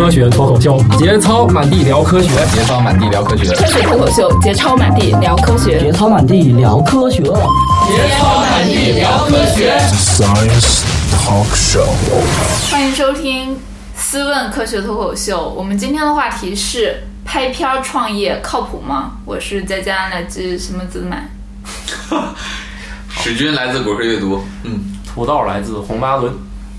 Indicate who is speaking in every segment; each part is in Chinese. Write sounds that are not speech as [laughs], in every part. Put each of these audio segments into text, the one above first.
Speaker 1: 科学脱口秀，节操满地聊科学，
Speaker 2: 节操满地聊科学，
Speaker 3: 科学脱口秀，节操满地聊科学，
Speaker 4: 节操满地聊科学，
Speaker 5: 节操满地聊科学。Science
Speaker 6: Talk Show，
Speaker 7: 欢迎收听《思问科学脱口秀》。我们今天的话题是拍片创业靠谱吗？我是佳佳，来自什么自买？
Speaker 2: 史军来自果壳阅读，
Speaker 1: 嗯，土豆来自红八轮，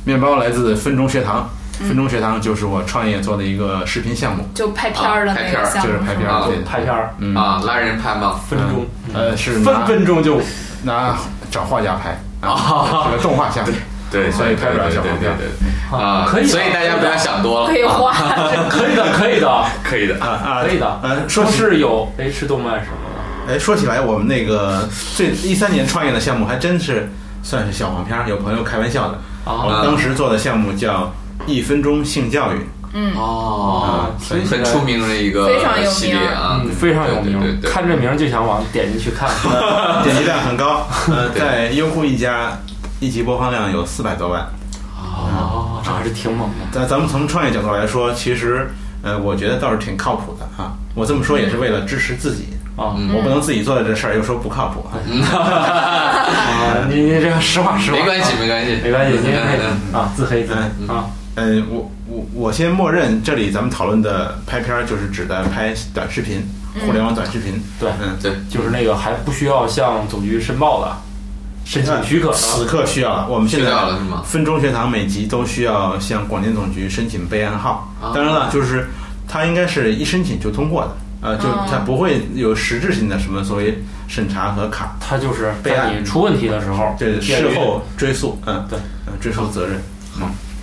Speaker 8: 面包来自分钟学堂。分钟学堂就是我创业做的一个视频项目，
Speaker 7: 就拍片儿的那个项
Speaker 8: 目，就是拍片儿，对，
Speaker 1: 拍片儿，
Speaker 8: 嗯
Speaker 2: 啊，拉人拍吗？
Speaker 1: 分钟，
Speaker 8: 呃，是
Speaker 1: 分分钟就
Speaker 8: 拿找画家拍啊，这个动画项目，[laughs]
Speaker 2: 对，
Speaker 8: 所以拍不了小黄片
Speaker 2: 啊，
Speaker 1: 可以，
Speaker 2: 所以大家不要想多了，
Speaker 7: 可以画，[laughs]
Speaker 1: 可以的，可以的，[laughs]
Speaker 2: 可以的
Speaker 8: 啊啊，
Speaker 1: 可以的，
Speaker 8: 嗯，
Speaker 1: 说是有 H 动漫什么
Speaker 8: 的，哎，说起来，我们那个最一三年创业的项目还真是算是小黄片，有朋友开玩笑的，我当时做的项目叫。一分钟性教育，
Speaker 7: 嗯。
Speaker 2: 哦，很出名的一个
Speaker 7: 非常有名
Speaker 2: 啊，
Speaker 1: 非常有名。看这名就想往点进去看，[laughs]
Speaker 8: 点击量很高。呃，在优酷一家，一集播放量有四百多万。
Speaker 1: 哦，这还是挺猛的。
Speaker 8: 在咱们从创业角度来说，其实呃，我觉得倒是挺靠谱的啊。我这么说也是为了支持自己。
Speaker 1: 啊，
Speaker 8: 我不能自己做的这事儿又说不靠谱。[laughs] 啊。
Speaker 1: 你你这个实话实话，
Speaker 2: 没关系没关系。
Speaker 1: 没关系，您啊自黑自黑。啊。
Speaker 8: 嗯，我我我先默认这里咱们讨论的拍片儿就是指的拍短视频，互联网短视频。
Speaker 1: 对，
Speaker 8: 嗯，
Speaker 2: 对，
Speaker 1: 就是那个还不需要向总局申报的，申请许可。
Speaker 8: 此刻需要了，我们现在？分中学堂每集都需要向广电总局申请备案号。当然了，就是它应该是一申请就通过的，呃，就它不会有实质性的什么所谓审查和卡。
Speaker 1: 它就是备案出问题的时候，
Speaker 8: 对，事后追溯，嗯，
Speaker 1: 对，
Speaker 8: 嗯，追溯责任。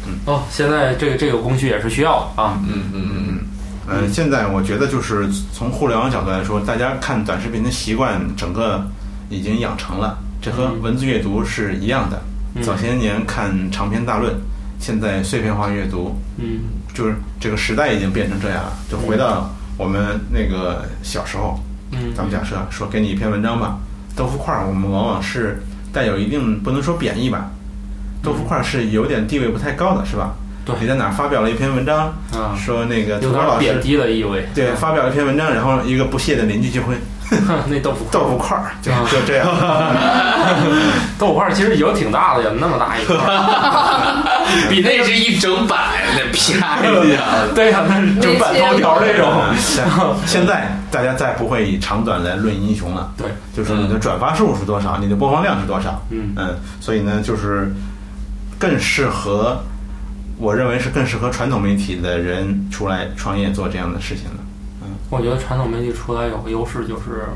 Speaker 8: 嗯。
Speaker 1: 哦，现在这个这个工序也是需要的
Speaker 2: 啊。嗯嗯嗯嗯。
Speaker 8: 呃，现在我觉得就是从互联网角度来说，大家看短视频的习惯整个已经养成了，这和文字阅读是一样的。早些年看长篇大论，现在碎片化阅读。
Speaker 1: 嗯。
Speaker 8: 就是这个时代已经变成这样了，就回到我们那个小时候。
Speaker 1: 嗯。
Speaker 8: 咱们假设说给你一篇文章吧，豆腐块儿，我们往往是带有一定不能说贬义吧。豆腐块是有点地位不太高的，是吧？
Speaker 1: 对，
Speaker 8: 你在哪发表了一篇文章，说那个
Speaker 1: 有点贬低的意味。
Speaker 8: 对，发表了一篇文章，然后一个不屑的邻居就会，[laughs]
Speaker 1: 那豆腐
Speaker 8: 豆腐块儿就就这样。[laughs]
Speaker 1: 豆腐块其实有挺大的有，那么大一块，[laughs] 比
Speaker 2: 那是一整版，那啪一下。
Speaker 1: 对呀，那是整版头条那种。
Speaker 8: 现在大家再不会以长短来论英雄了，
Speaker 1: 对，
Speaker 8: 就是你的转发数是多少，你的播放量是多少。
Speaker 1: 嗯
Speaker 8: 嗯，所以呢，就是。更适合，我认为是更适合传统媒体的人出来创业做这样的事情的。嗯，
Speaker 1: 我觉得传统媒体出来有个优势就是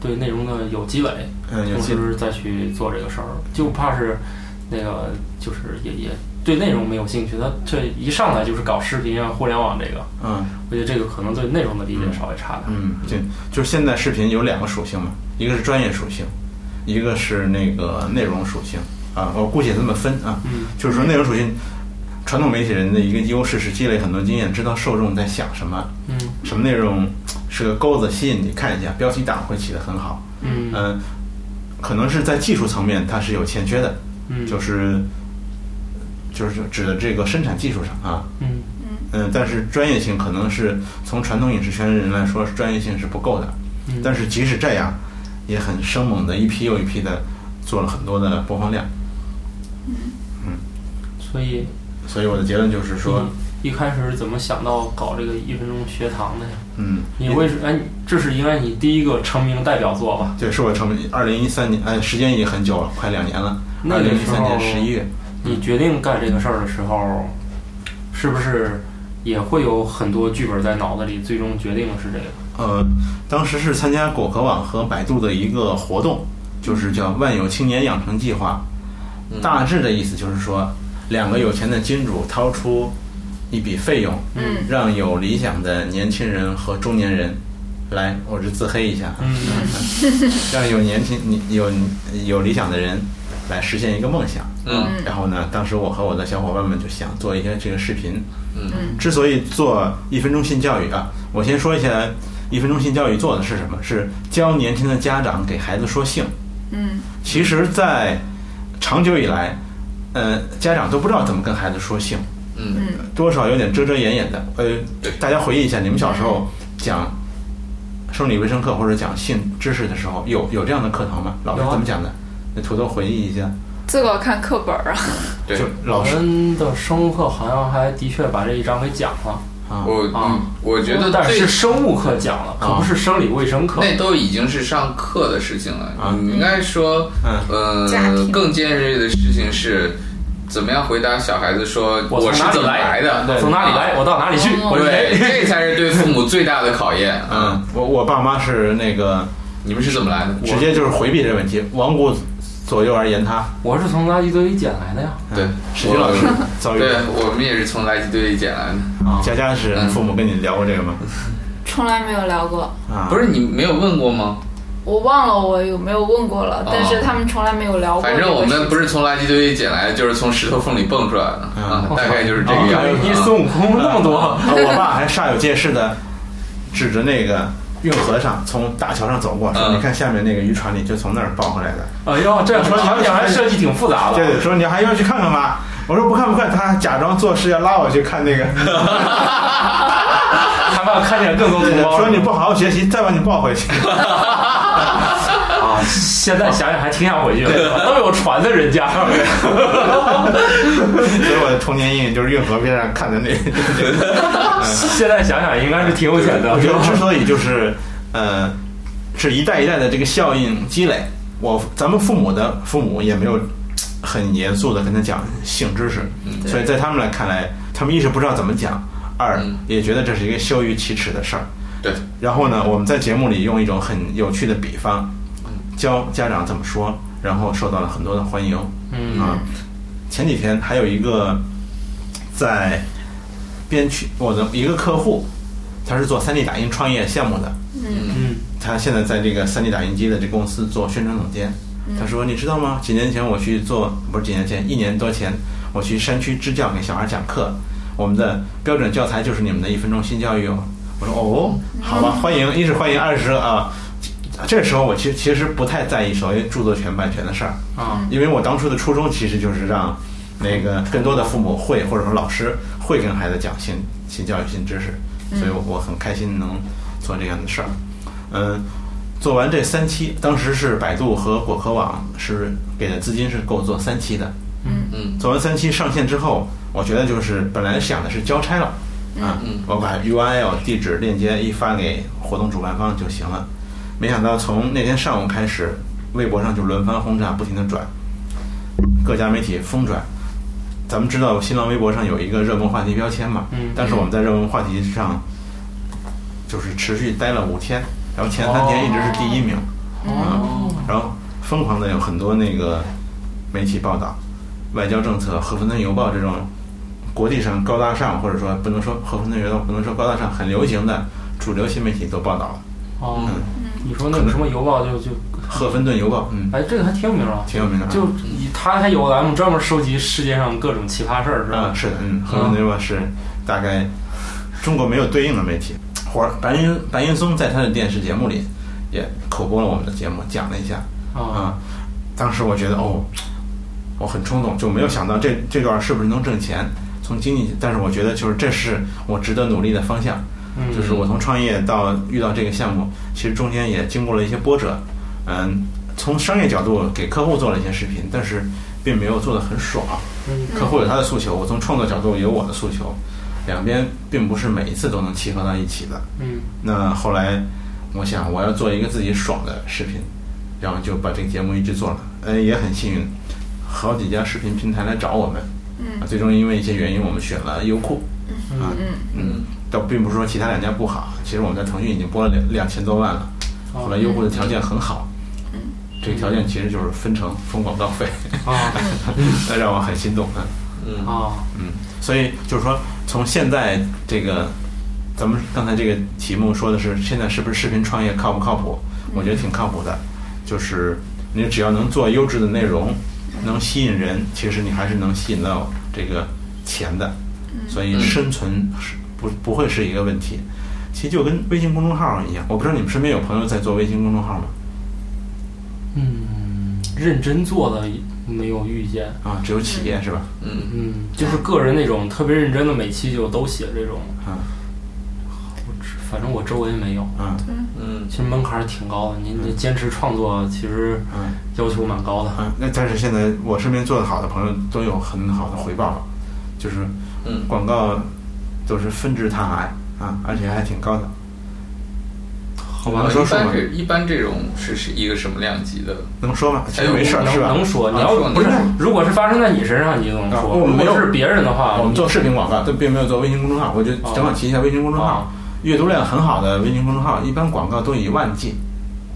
Speaker 1: 对内容的有积累，
Speaker 8: 嗯，
Speaker 1: 同时再去做这个事儿，就怕是那个就是也也对内容没有兴趣，他这一上来就是搞视频啊、互联网这个，
Speaker 8: 嗯，
Speaker 1: 我觉得这个可能对内容的理解稍微差点。
Speaker 8: 嗯，就就是现在视频有两个属性嘛，一个是专业属性，一个是那个内容属性。啊，我姑且这么分啊，就是说内容属性，传统媒体人的一个优势是积累很多经验，知道受众在想什么，
Speaker 1: 嗯，
Speaker 8: 什么内容是个钩子吸引你看一下，标题党会起得很好，
Speaker 1: 嗯，
Speaker 8: 可能是在技术层面它是有欠缺的，
Speaker 1: 嗯，
Speaker 8: 就是就是指的这个生产技术上啊，
Speaker 1: 嗯。
Speaker 8: 但是专业性可能是从传统影视圈的人来说，专业性是不够的，
Speaker 1: 嗯，
Speaker 8: 但是即使这样，也很生猛的一批又一批的做了很多的播放量。
Speaker 7: 嗯
Speaker 8: 嗯，
Speaker 1: 所以，
Speaker 8: 所以我的结论就是说，
Speaker 1: 一开始怎么想到搞这个一分钟学堂的呀？
Speaker 8: 嗯，
Speaker 1: 你为什哎，这是应该你第一个成名代表作吧？
Speaker 8: 对，是我成名。二零一三年，哎，时间已经很久了，快两年了。
Speaker 1: 二
Speaker 8: 零一三年十一月，
Speaker 1: 你决定干这个事儿的时候，是不是也会有很多剧本在脑子里？最终决定是这个？
Speaker 8: 呃，当时是参加果壳网和百度的一个活动，就是叫“万有青年养成计划”。大致的意思就是说，两个有钱的金主掏出一笔费用，
Speaker 7: 嗯，
Speaker 8: 让有理想的年轻人和中年人来，我是自黑一下，
Speaker 1: 嗯，[laughs]
Speaker 8: 让有年轻、你有有理想的人来实现一个梦想，
Speaker 2: 嗯，
Speaker 8: 然后呢，当时我和我的小伙伴们就想做一些这个视频，
Speaker 2: 嗯，
Speaker 8: 之所以做一分钟性教育啊，我先说一下一分钟性教育做的是什么，是教年轻的家长给孩子说性，
Speaker 7: 嗯，
Speaker 8: 其实，在长久以来，呃，家长都不知道怎么跟孩子说性，
Speaker 2: 嗯，
Speaker 8: 多少有点遮遮掩掩的。呃
Speaker 2: 对，
Speaker 8: 大家回忆一下，你们小时候讲生理卫生课或者讲性知识的时候，有有这样的课堂吗？老师怎么讲的？那土豆回忆一下，
Speaker 7: 这个儿看课本儿啊。
Speaker 2: 对
Speaker 8: 就，老
Speaker 1: 我
Speaker 8: 师
Speaker 1: 们的生物课好像还的确把这一章给讲了，
Speaker 8: 啊，
Speaker 2: 我
Speaker 1: 啊
Speaker 2: 嗯，我觉得
Speaker 1: 但是生物课讲了，可不是生理卫生课。
Speaker 2: 那都已经是上课的事情了。
Speaker 8: 啊
Speaker 2: 你应该说，
Speaker 8: 嗯
Speaker 2: 呃，
Speaker 7: 家庭
Speaker 2: 更尖锐的事情是，怎么样回答小孩子说
Speaker 1: 我
Speaker 2: 是怎么
Speaker 1: 来
Speaker 2: 的？
Speaker 1: 对，从哪里来，我到哪里去，
Speaker 2: 对，这才是对父母最大的考验。啊，
Speaker 8: 嗯，我我爸妈是那个
Speaker 2: 你们是怎么来的？
Speaker 8: 直接就是回避这个问题，罔顾左右而言他。
Speaker 1: 我是从垃圾堆里捡来的呀。
Speaker 2: 对，
Speaker 8: 史军老师遭遇
Speaker 2: 对我们也是从垃圾堆里捡来的。
Speaker 1: 啊，
Speaker 8: 佳佳是
Speaker 2: 嗯
Speaker 8: 父母跟你聊过这个吗？
Speaker 7: 从来没有聊过，
Speaker 8: 啊，
Speaker 2: 不是你没有问过吗？
Speaker 7: 我忘了我有没有问过了，但是他们从来没有聊过。
Speaker 2: 反正我们不是从垃圾堆里捡来的，就是从石头缝里蹦出来的啊，大概就是这个样子。
Speaker 1: 一孙悟空那么多，
Speaker 8: 啊我爸还煞有介事的指着那个运河上从大桥上走过，说：“
Speaker 2: 嗯
Speaker 8: 你看下面那个渔船里就从那儿抱回来的。
Speaker 1: 哎呦，这
Speaker 8: 说
Speaker 1: 场景还设计挺复杂”的。
Speaker 8: 对对，说你还要去看看吗？我说不看不看，他假装做事要拉我去看那个，[laughs]
Speaker 1: 他怕看见更多同胞。
Speaker 8: 说你不好好学习，再把你抱回去。[laughs]
Speaker 1: 啊，现在想想还挺想回去的，都有船的人家。[laughs]
Speaker 8: 所以我的童年阴影就是运河边上看的那。[laughs]
Speaker 1: 现在想想应该是挺有钱的。
Speaker 8: 我觉得之所以就是呃，是一代一代的这个效应积累，我咱们父母的父母也没有很严肃的跟他讲性知识，所以在他们来看来，他们一是不知道怎么讲，二
Speaker 2: 嗯
Speaker 8: 也觉得这是一个羞于启齿的事儿。
Speaker 2: 对，
Speaker 8: 然后呢，我们在节目里用一种很有趣的比方，教家长怎么说，然后受到了很多的欢迎。
Speaker 1: 嗯
Speaker 8: 啊，前几天还有一个在边区，我的一个客户，他是做 3D 打印创业项目的，
Speaker 1: 嗯
Speaker 8: 他现在在这个 3D 打印机的这公司做宣传总监。他说：“你知道吗？几年前我去做，不是几年前，一年多前，我去山区支教给小孩讲课，我们的标准教材就是你们的一分钟新教育哦。”我说：“哦，好吧，欢迎，一是欢迎，二是啊。”这时候我其实其实不太在意所谓著作权、版权的事儿，
Speaker 1: 啊
Speaker 8: 因为我当初的初衷其实就是让那个更多的父母会或者说老师会跟孩子讲新新教育新知识，所以我我很开心能做这样的事儿。嗯，做完这三期，当时是百度和果壳网是给的资金是够做三期的。
Speaker 1: 嗯
Speaker 2: 嗯
Speaker 8: 做完三期上线之后，我觉得就是本来想的是交差了，啊，
Speaker 2: 嗯
Speaker 8: 我把 URL 地址链接一发给活动主办方就行了。没想到从那天上午开始，微博上就轮番轰炸，不停的转，各家媒体疯转。咱们知道新浪微博上有一个热门话题标签嘛，
Speaker 1: 嗯
Speaker 8: 但是我们在热门话题上就是持续待了五天，然后前三天一直是第一名，
Speaker 1: 哦
Speaker 8: 嗯，然后疯狂的有很多那个媒体报道，外交政策、赫芬顿邮报》这种国际上高大上，或者说不能说《和芬邮报》不能说高大上，很流行的主流新媒体都报道了，
Speaker 1: 哦
Speaker 8: 嗯，
Speaker 1: 你说那个什么邮报就就，《
Speaker 8: 赫芬顿邮报》嗯，
Speaker 1: 哎，这个还挺有名啊。
Speaker 8: 挺有名的，
Speaker 1: 就以他还有 M 专门收集世界上各种奇葩事儿，是吧？
Speaker 8: 嗯是的，嗯，《赫芬顿邮报》是大概中国没有对应的媒体。或者白云白云松在他的电视节目里也口播了我们的节目，讲了一下，
Speaker 1: 啊，
Speaker 8: 啊，当时我觉得哦，我很冲动，就没有想到这这段是不是能挣钱，从经济，但是我觉得就是这是我值得努力的方向，
Speaker 1: 嗯
Speaker 8: 就是我从创业到遇到这个项目，其实中间也经过了一些波折，嗯，从商业角度给客户做了一些视频，但是并没有做得很爽，
Speaker 1: 嗯
Speaker 8: 客户有他的诉求，我从创作角度有我的诉求，两边并不是每一次都能契合到一起的。
Speaker 1: 嗯
Speaker 8: 那后来我想我要做一个自己爽的视频，然后就把这个节目一直做了。嗯，也很幸运，好几家视频平台来找我们。嗯。最终因为一些原因，我们选了优酷。啊。嗯嗯。倒并不是说其他两家不好，其实我们在腾讯已经播了两两千多万了。后来优酷的条件很好。嗯。这个条件其实就是分成分广告费，[laughs]
Speaker 1: 啊
Speaker 8: 那让我很心动啊。
Speaker 2: 嗯
Speaker 1: 啊
Speaker 8: 嗯，所以就是说，从现在这个，咱们刚才这个题目说的是，现在是不是视频创业靠不靠谱？我觉得挺靠谱的，就是你只要能做优质的内容，能吸引人，其实你还是能吸引到这个钱的。所以生存是不不会是一个问题。其实就跟微信公众号一样，我不知道你们身边有朋友在做微信公众号吗？
Speaker 1: 嗯，认真做的没有遇见。
Speaker 8: 啊，只有企业是吧？
Speaker 2: 嗯，
Speaker 1: 嗯，就是个人那种特别认真的，每期就都写这种。
Speaker 8: 啊
Speaker 1: 反正我周围没有。
Speaker 8: 啊
Speaker 2: 嗯，
Speaker 1: 其实门槛儿挺高的，您这坚持创作，其实
Speaker 8: 嗯
Speaker 1: 要求蛮高的。
Speaker 8: 嗯！那但是现在我身边做的好的朋友都有很好的回报了，就是
Speaker 2: 嗯
Speaker 8: 广告都是纷至沓来啊，而且还挺高的。
Speaker 1: 好吧
Speaker 8: 能，说说吗
Speaker 2: 一般？这一般这种是是一个什么量级的？
Speaker 8: 能说吗？其实
Speaker 2: 哎
Speaker 8: 没事儿是吧？
Speaker 1: 能说，你
Speaker 2: 啊
Speaker 1: 要不是如果是发生在你身上，你就能
Speaker 8: 啊
Speaker 1: 说。
Speaker 8: 我们没有
Speaker 1: 如果是别人的话，
Speaker 8: 我们做视频广告，但并没有做微信公众号。我就
Speaker 1: 哦
Speaker 8: 正好提一下微信公众号
Speaker 1: 啊，
Speaker 8: 阅读量很好的微信公众号，一般广告都以万计。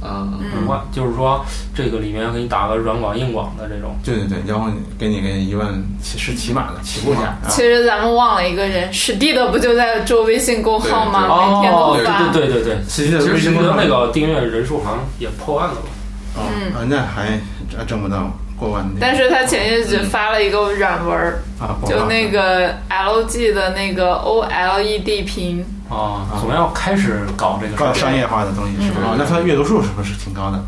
Speaker 2: 啊，
Speaker 1: 五万，就是说这个里面给你打个软广、硬广的这种。
Speaker 8: 对对对，然后给你个一万起是起码的起步价啊。
Speaker 7: 其实咱们忘了一个人，史蒂的不就在做微信公号吗？每天都
Speaker 1: 哦，
Speaker 7: 发。
Speaker 1: 对对对对对，
Speaker 8: 实际的
Speaker 1: 其实
Speaker 8: 微信公众号
Speaker 1: 那个订阅人数好像也破万了吧？
Speaker 8: 哦啊，那还挣不到过完年。
Speaker 7: 但是他前些日发了一个软文就那个 LG 的那个 OLED 屏，
Speaker 1: 啊，总要开始搞这个。
Speaker 8: 搞商业化的东西是吧？哦那它的阅读数是不是挺高的？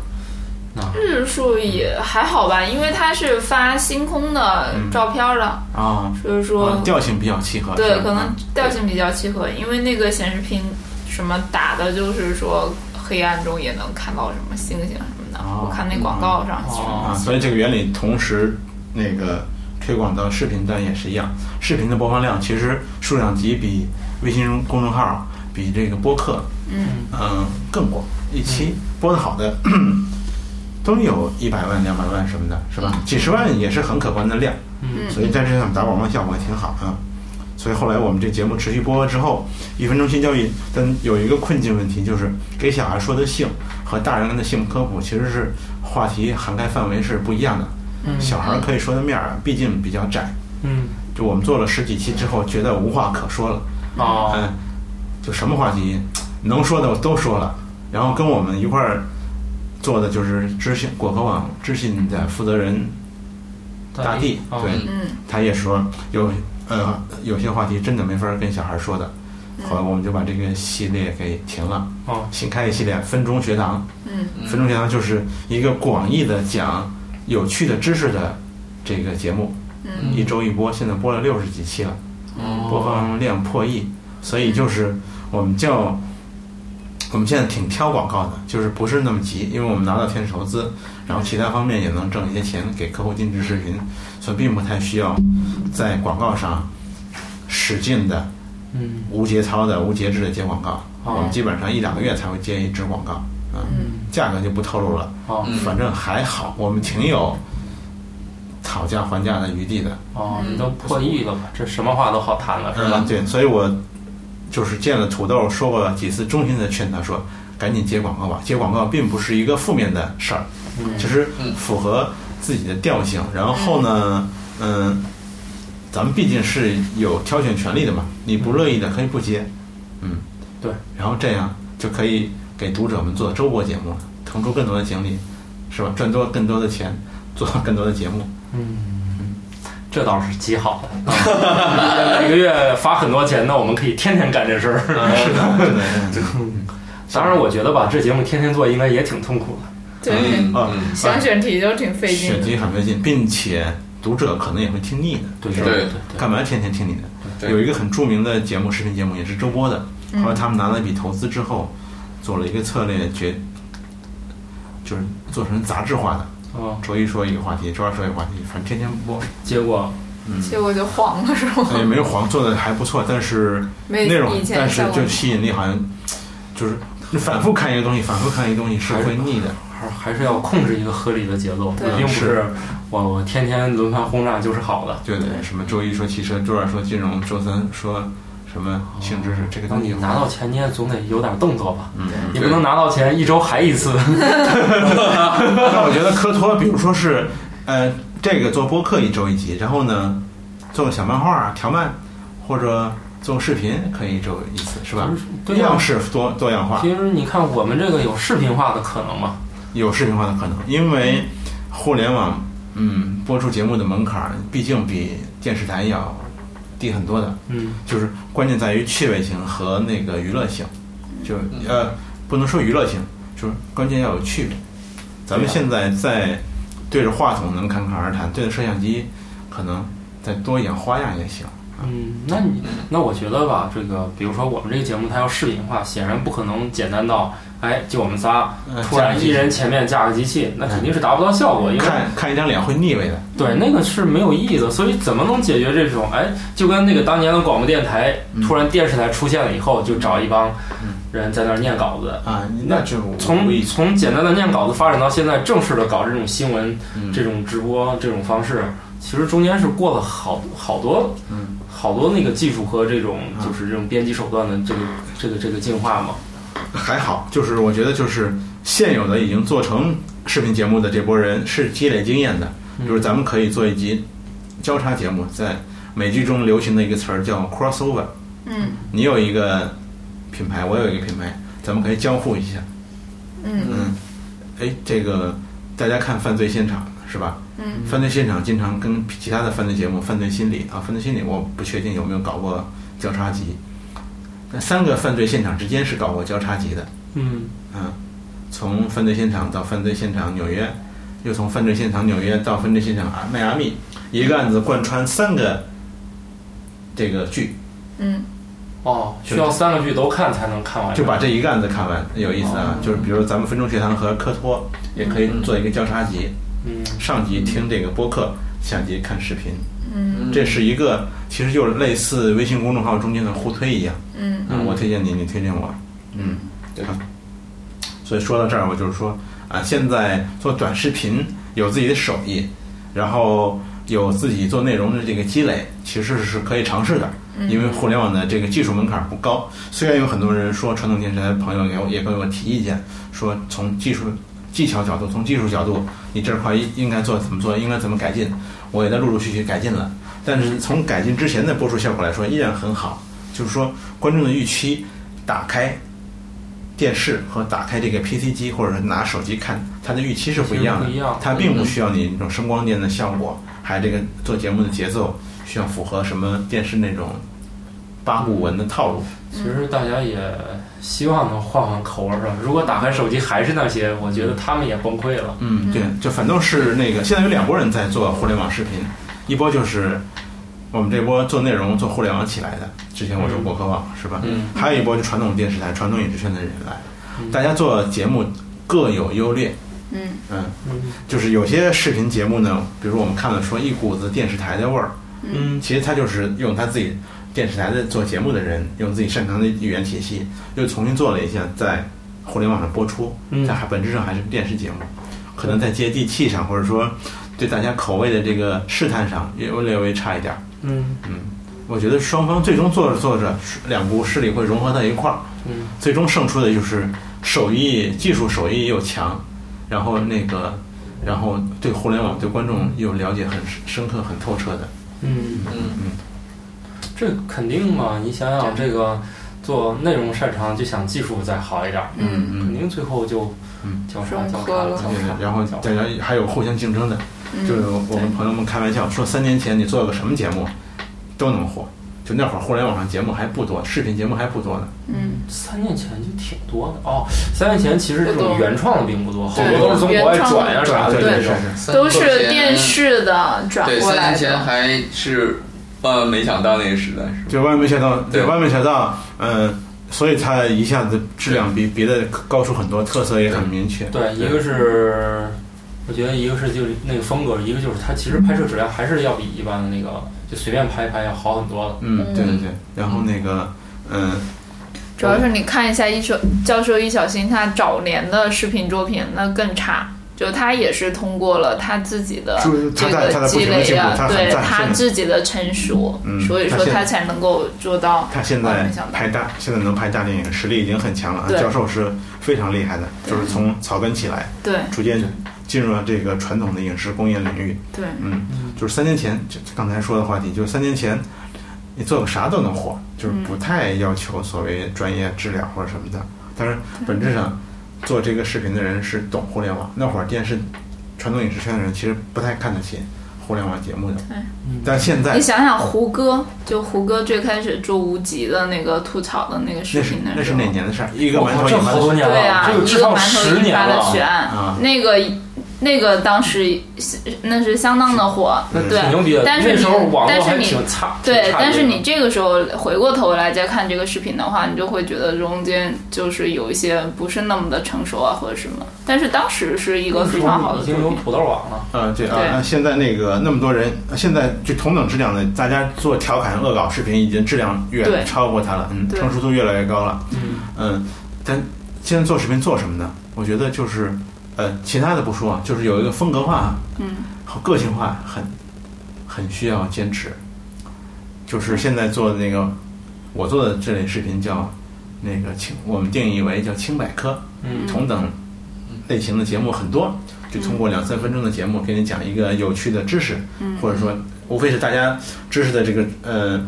Speaker 7: 日数也还好吧，因为它是发星空的照片的，
Speaker 8: 啊，
Speaker 7: 所以说
Speaker 8: 啊调性比较契合。
Speaker 7: 对，可能调性比较契合，因为那个显示屏什么打的就是说黑暗中也能看到什么星星的，
Speaker 8: 哦
Speaker 7: 我看那广告上去。
Speaker 8: 啊，所以这个原理同时那个推广到视频端也是一样。视频的播放量其实数量级比微信公众号、比这个播客，
Speaker 7: 嗯
Speaker 8: 嗯更广。一期播的好的都有一百万、两百万什么的，是吧？几十万也是很可观的量。
Speaker 1: 嗯
Speaker 8: 所以在这上打广告效果也挺好啊。所以后来我们这节目持续播了之后，一分钟新教育，但有一个困境问题，就是给小孩说的性和大人的性科普其实是话题涵盖范围是不一样的。小孩可以说的面儿啊，毕竟比较窄。
Speaker 1: 嗯，
Speaker 8: 就我们做了十几期之后，觉得无话可说了。
Speaker 1: 哦，
Speaker 8: 嗯，就什么话题能说的都说了。然后跟我们一块儿做的就是知信果壳网知信的负责人大地，
Speaker 1: 哦
Speaker 8: 对，
Speaker 7: 嗯
Speaker 8: 他也说有呃有些话题真的没法跟小孩说的，后来我们就把这个系列给停了。
Speaker 1: 哦，
Speaker 8: 新开一系列分钟学堂，
Speaker 7: 嗯
Speaker 8: 分钟学堂就是一个广义的讲有趣的知识的这个节目，
Speaker 7: 嗯
Speaker 8: 一周一播，现在播了六十几期了，播放量破亿，所以就是我们叫。我们现在挺挑广告的，就是不是那么急，因为我们拿到天使投资，然后其他方面也能挣一些钱给客户定制视频，所以并不太需要在广告上使劲的、
Speaker 1: 嗯
Speaker 8: 无节操的、无节制的接广告。
Speaker 1: 哦
Speaker 8: 我们基本上一两个月才会接一支广告，啊，
Speaker 7: 嗯
Speaker 8: 价格就不透露了。
Speaker 1: 哦
Speaker 2: 嗯
Speaker 8: 反正还好，我们挺有讨价还价的余地的，
Speaker 1: 哦，你都破亿了吧？这什么话都好谈了，是吧？
Speaker 8: 对，所以我就是见了土豆说过几次，衷心的劝他说，赶紧接广告吧。接广告并不是一个负面的事儿，
Speaker 1: 嗯
Speaker 8: 其实符合自己的调性。然后呢，嗯，咱们毕竟是有挑选权利的嘛，你不乐意的可以不接，嗯，
Speaker 1: 对。
Speaker 8: 然后这样就可以给读者们做周播节目了，腾出更多的精力，是吧？赚多更多的钱，做更多的节目。
Speaker 1: 嗯这倒是极好的。[laughs] 啊每个月发很多钱，那我们可以天天干这事儿。[laughs]
Speaker 8: 是的，是的，是的。[laughs]
Speaker 1: 当然，我觉得吧，这节目天天做应该也挺痛苦的。
Speaker 7: 对，
Speaker 2: 嗯
Speaker 8: 啊，
Speaker 7: 想选题就挺费劲
Speaker 8: 选。题很费劲，并且读者可能也会听腻的，
Speaker 1: 对
Speaker 8: 是吧？
Speaker 2: 对
Speaker 1: 对
Speaker 8: 干嘛天天听你的？有一个很著名的节目，视频节目也是周播的，后来他们拿了一笔投资之后，做了一个策略决，就是做成杂志化的，
Speaker 1: 哦，
Speaker 8: 周一说一个话题，周二说一个话题，反正天天播，
Speaker 1: 结果？
Speaker 7: 结果就黄了是吗？
Speaker 8: 也没有黄，做的还不错，但是
Speaker 7: 没
Speaker 8: 内容但是就吸引力好像就是你反复看一个东西，反复看一个东西是会腻的。
Speaker 1: 还还是要控制一个合理的节奏，
Speaker 7: 对
Speaker 1: 并不是我我天天轮番轰炸就是好的。
Speaker 8: 对对，什么周一说汽车，周二说金融，周三说什么性知识，这个东西
Speaker 1: 拿到钱，你也总得有点动作吧？
Speaker 8: 嗯，
Speaker 1: 你不能拿到钱一周还一次。[laughs] [laughs]
Speaker 8: 那我觉得科托，比如说是，呃，这个做播客一周一集，然后呢，做个小漫画、条漫，或者做个视频，可以一周一次，是吧？
Speaker 1: 对呀
Speaker 8: 样式多多样化，
Speaker 1: 其实你看我们这个有视频化的可能吗？
Speaker 8: 有视频化的可能，因为互联网，嗯，播出节目的门槛儿毕竟比电视台要低很多的，
Speaker 1: 嗯，
Speaker 8: 就是关键在于趣味性和那个娱乐性，就呃不能说娱乐性，就是关键要有趣味。咱们现在在对着话筒能侃侃而谈，对着摄像机可能再多一点花样也行。
Speaker 1: 嗯，那你那我觉得吧，这个比如说我们这个节目它要视频化，显然不可能简单到，哎，就我们仨
Speaker 8: 呃
Speaker 1: 突然一人前面架个机器，那肯定是达不到效果，因为
Speaker 8: 看看一张脸会腻味的。
Speaker 1: 对那个是没有意义的。所以怎么能解决这种？哎，就跟那个当年的广播电台
Speaker 8: 嗯
Speaker 1: 突然电视台出现了以后，就找一帮人在那儿念稿子。
Speaker 8: 啊，那就
Speaker 1: 从从简单的念稿子发展到现在正式的搞这种新闻、
Speaker 8: 嗯
Speaker 1: 这种直播这种方式，其实中间是过了好好多
Speaker 8: 嗯
Speaker 1: 好多那个技术和这种
Speaker 8: 啊
Speaker 1: 就是这种编辑手段的这个这个这个进化嘛。
Speaker 8: 还好，就是我觉得就是现有的已经做成视频节目的这波人是积累经验的，就是咱们可以做一集交叉节目，在美剧中流行的一个词儿叫 crossover。
Speaker 7: 嗯
Speaker 8: 你有一个品牌，我有一个品牌，咱们可以交互一下。
Speaker 7: 嗯
Speaker 8: 嗯，哎，这个大家看《犯罪现场》是吧？
Speaker 7: 嗯，
Speaker 8: 犯罪现场经常跟其他的犯罪节目《犯罪心理》啊，《犯罪心理》我不确定有没有搞过交叉集。那三个犯罪现场之间是搞过交叉集的。
Speaker 1: 嗯
Speaker 8: 啊，从犯罪现场到犯罪现场纽约，又从犯罪现场纽约到犯罪现场啊迈阿密，一个案子贯穿三个这个剧，
Speaker 7: 嗯
Speaker 1: 哦，需要三个剧都看才能看完。
Speaker 8: 就把这一个案子看完，有意思啊。就是比如咱们分钟学堂和科托也可以做一个交叉集，
Speaker 1: 嗯
Speaker 8: 上集听这个播客，下集看视频。
Speaker 7: 嗯
Speaker 8: 这是一个其实就是类似微信公众号中间的互推一样。
Speaker 7: 嗯
Speaker 8: 啊，我推荐你，你推荐我，嗯，对吧？所以说到这儿，我就是说啊，现在做短视频有自己的手艺，然后有自己做内容的这个积累，其实是可以尝试的。因为互联网的这个技术门槛不高，虽然有很多人说传统电视台的朋友给我也给我提意见，说从技术技巧角度，从技术角度，你这块应应该做怎么做，应该怎么改进，我也在陆陆续续改进了。但是从改进之前的播出效果来说，依然很好。就是说，观众的预期，打开电视和打开这个 PC 机，或者是拿手机看，它的预期是不一样的。
Speaker 1: 不一样
Speaker 8: 它并不需要你那种声光电的效果，还有这个做节目的节奏需要符合什么电视那种八股文的套路。
Speaker 1: 其实大家也希望能换换口味儿吧。如果打开手机还是那些，我觉得他们也崩溃了。
Speaker 8: 嗯，对，就反正是那个，现在有两拨人在做互联网视频，一波就是我们这波做内容、做互联网起来的，之前我说博客网是吧？
Speaker 1: 嗯。
Speaker 8: 还有一波就传统电视台、传统影视圈的人来，大家做节目各有优劣。
Speaker 7: 嗯。
Speaker 8: 嗯，就是有些视频节目呢，比如我们看了说一股子电视台的味儿，
Speaker 1: 嗯。
Speaker 8: 其实他就是用他自己电视台的做节目的人，用自己擅长的语言体系，又重新做了一下，在互联网上播出，
Speaker 1: 嗯
Speaker 8: 但还本质上还是电视节目，可能在接地气上，或者说对大家口味的这个试探上，也略微差一点嗯。
Speaker 1: 嗯
Speaker 8: 我觉得双方最终做着做着，两股势力会融合到一块儿，
Speaker 1: 嗯
Speaker 8: 最终胜出的就是手艺技术手艺又强，然后那个，然后对互联网对观众又了解很深刻、很透彻的。
Speaker 1: 嗯
Speaker 2: 嗯
Speaker 8: 嗯，
Speaker 1: 这肯定嘛？你想想，这个做内容擅长就想技术再好一点儿，
Speaker 7: 嗯
Speaker 1: 肯定最后就
Speaker 8: 嗯
Speaker 1: 交叉交
Speaker 7: 叉了
Speaker 1: 叉交叉
Speaker 8: 然后大家还有互相竞争的，
Speaker 7: 嗯，
Speaker 8: 就是我们朋友们开玩笑说，三年前你做个什么节目都能火。就那会儿互联网上节目还不多，视频节目还不多呢。
Speaker 7: 嗯
Speaker 1: 三年前就挺多的哦。三年前其实这种原创的并不多，好多都是从国外转呀啥的
Speaker 8: 对。
Speaker 7: 都是电。视的转
Speaker 2: 对，三
Speaker 7: 过来
Speaker 2: 年前。还是万万没想到那个时代，是吧？
Speaker 8: 就万万没想到，对，万万没想到，嗯，所以它一下子质量比别的高出很多，特色也很明确。
Speaker 1: 对，一个是我觉得一个是就是那个风格，一个就是它其实拍摄质量还是要比一般的那个就随便拍一拍要好很多的。
Speaker 8: 嗯，对对对。然后那个，嗯，
Speaker 7: 主要是你看一下一手教授易小星他早年的视频作品，那更差。就他也是通过了他自己的
Speaker 8: 他
Speaker 7: 这个积累啊，对
Speaker 8: 他
Speaker 7: 自己的成熟，
Speaker 8: 嗯
Speaker 7: 所以说他才能够做到。
Speaker 8: 他现在拍大，现在能拍大电影，实力已经很强了。
Speaker 7: 对
Speaker 8: 教授是非常厉害的，就是从草根起来，
Speaker 7: 对
Speaker 8: 逐渐进入了这个传统的影视工业领域。
Speaker 7: 对，
Speaker 8: 嗯，就是三年前，就刚才说的话题，就是三年前，你做个啥都能火，就是不太要求所谓专业质量或者什么的。但是本质上，做这个视频的人是懂互联网。那会儿电视、传统影视圈的人其实不太看得起互联网节目的。但现在
Speaker 7: 你想想胡歌，就胡歌最开始做无极的那个吐槽的那个视
Speaker 8: 那是
Speaker 7: 频
Speaker 8: 那是哪年的事儿？一个馒头引发的
Speaker 1: 好多年了，
Speaker 7: 对啊，
Speaker 1: 这个
Speaker 7: 一个
Speaker 1: 至少
Speaker 7: 馒头引
Speaker 1: 十年了。
Speaker 7: 发的血案，
Speaker 8: 啊
Speaker 7: 那个那个当时那是相当的火，对，
Speaker 1: 挺牛逼的。
Speaker 7: 但是你
Speaker 1: 那时候网络还
Speaker 7: 但是你
Speaker 1: 挺差，
Speaker 7: 对但是你这个时候回过头来再看这个视频的话，你就会觉得中间就是有一些不是那么的成熟啊，或者什么。但是当时是一个非常好的
Speaker 1: 已经有。土豆网了。
Speaker 8: 嗯，对
Speaker 7: 对
Speaker 8: 啊，现在那个那么多人，现在就同等质量的，大家做调侃恶搞视频，已经质量
Speaker 7: 对
Speaker 8: 远超过它了，嗯，成熟度越来越高了，
Speaker 1: 嗯
Speaker 8: 嗯，但现在做视频做什么呢？我觉得就是，呃，其他的不说啊，就是有一个风格化
Speaker 7: 嗯。
Speaker 8: 和个性化很很需要坚持。就是现在做的那个，我做的这类视频叫那个轻，我们定义为叫轻百科，
Speaker 1: 嗯。
Speaker 8: 同等类型的节目很多，就通过两三分钟的节目给你讲一个有趣的知识，或者说无非是大家知识的这个呃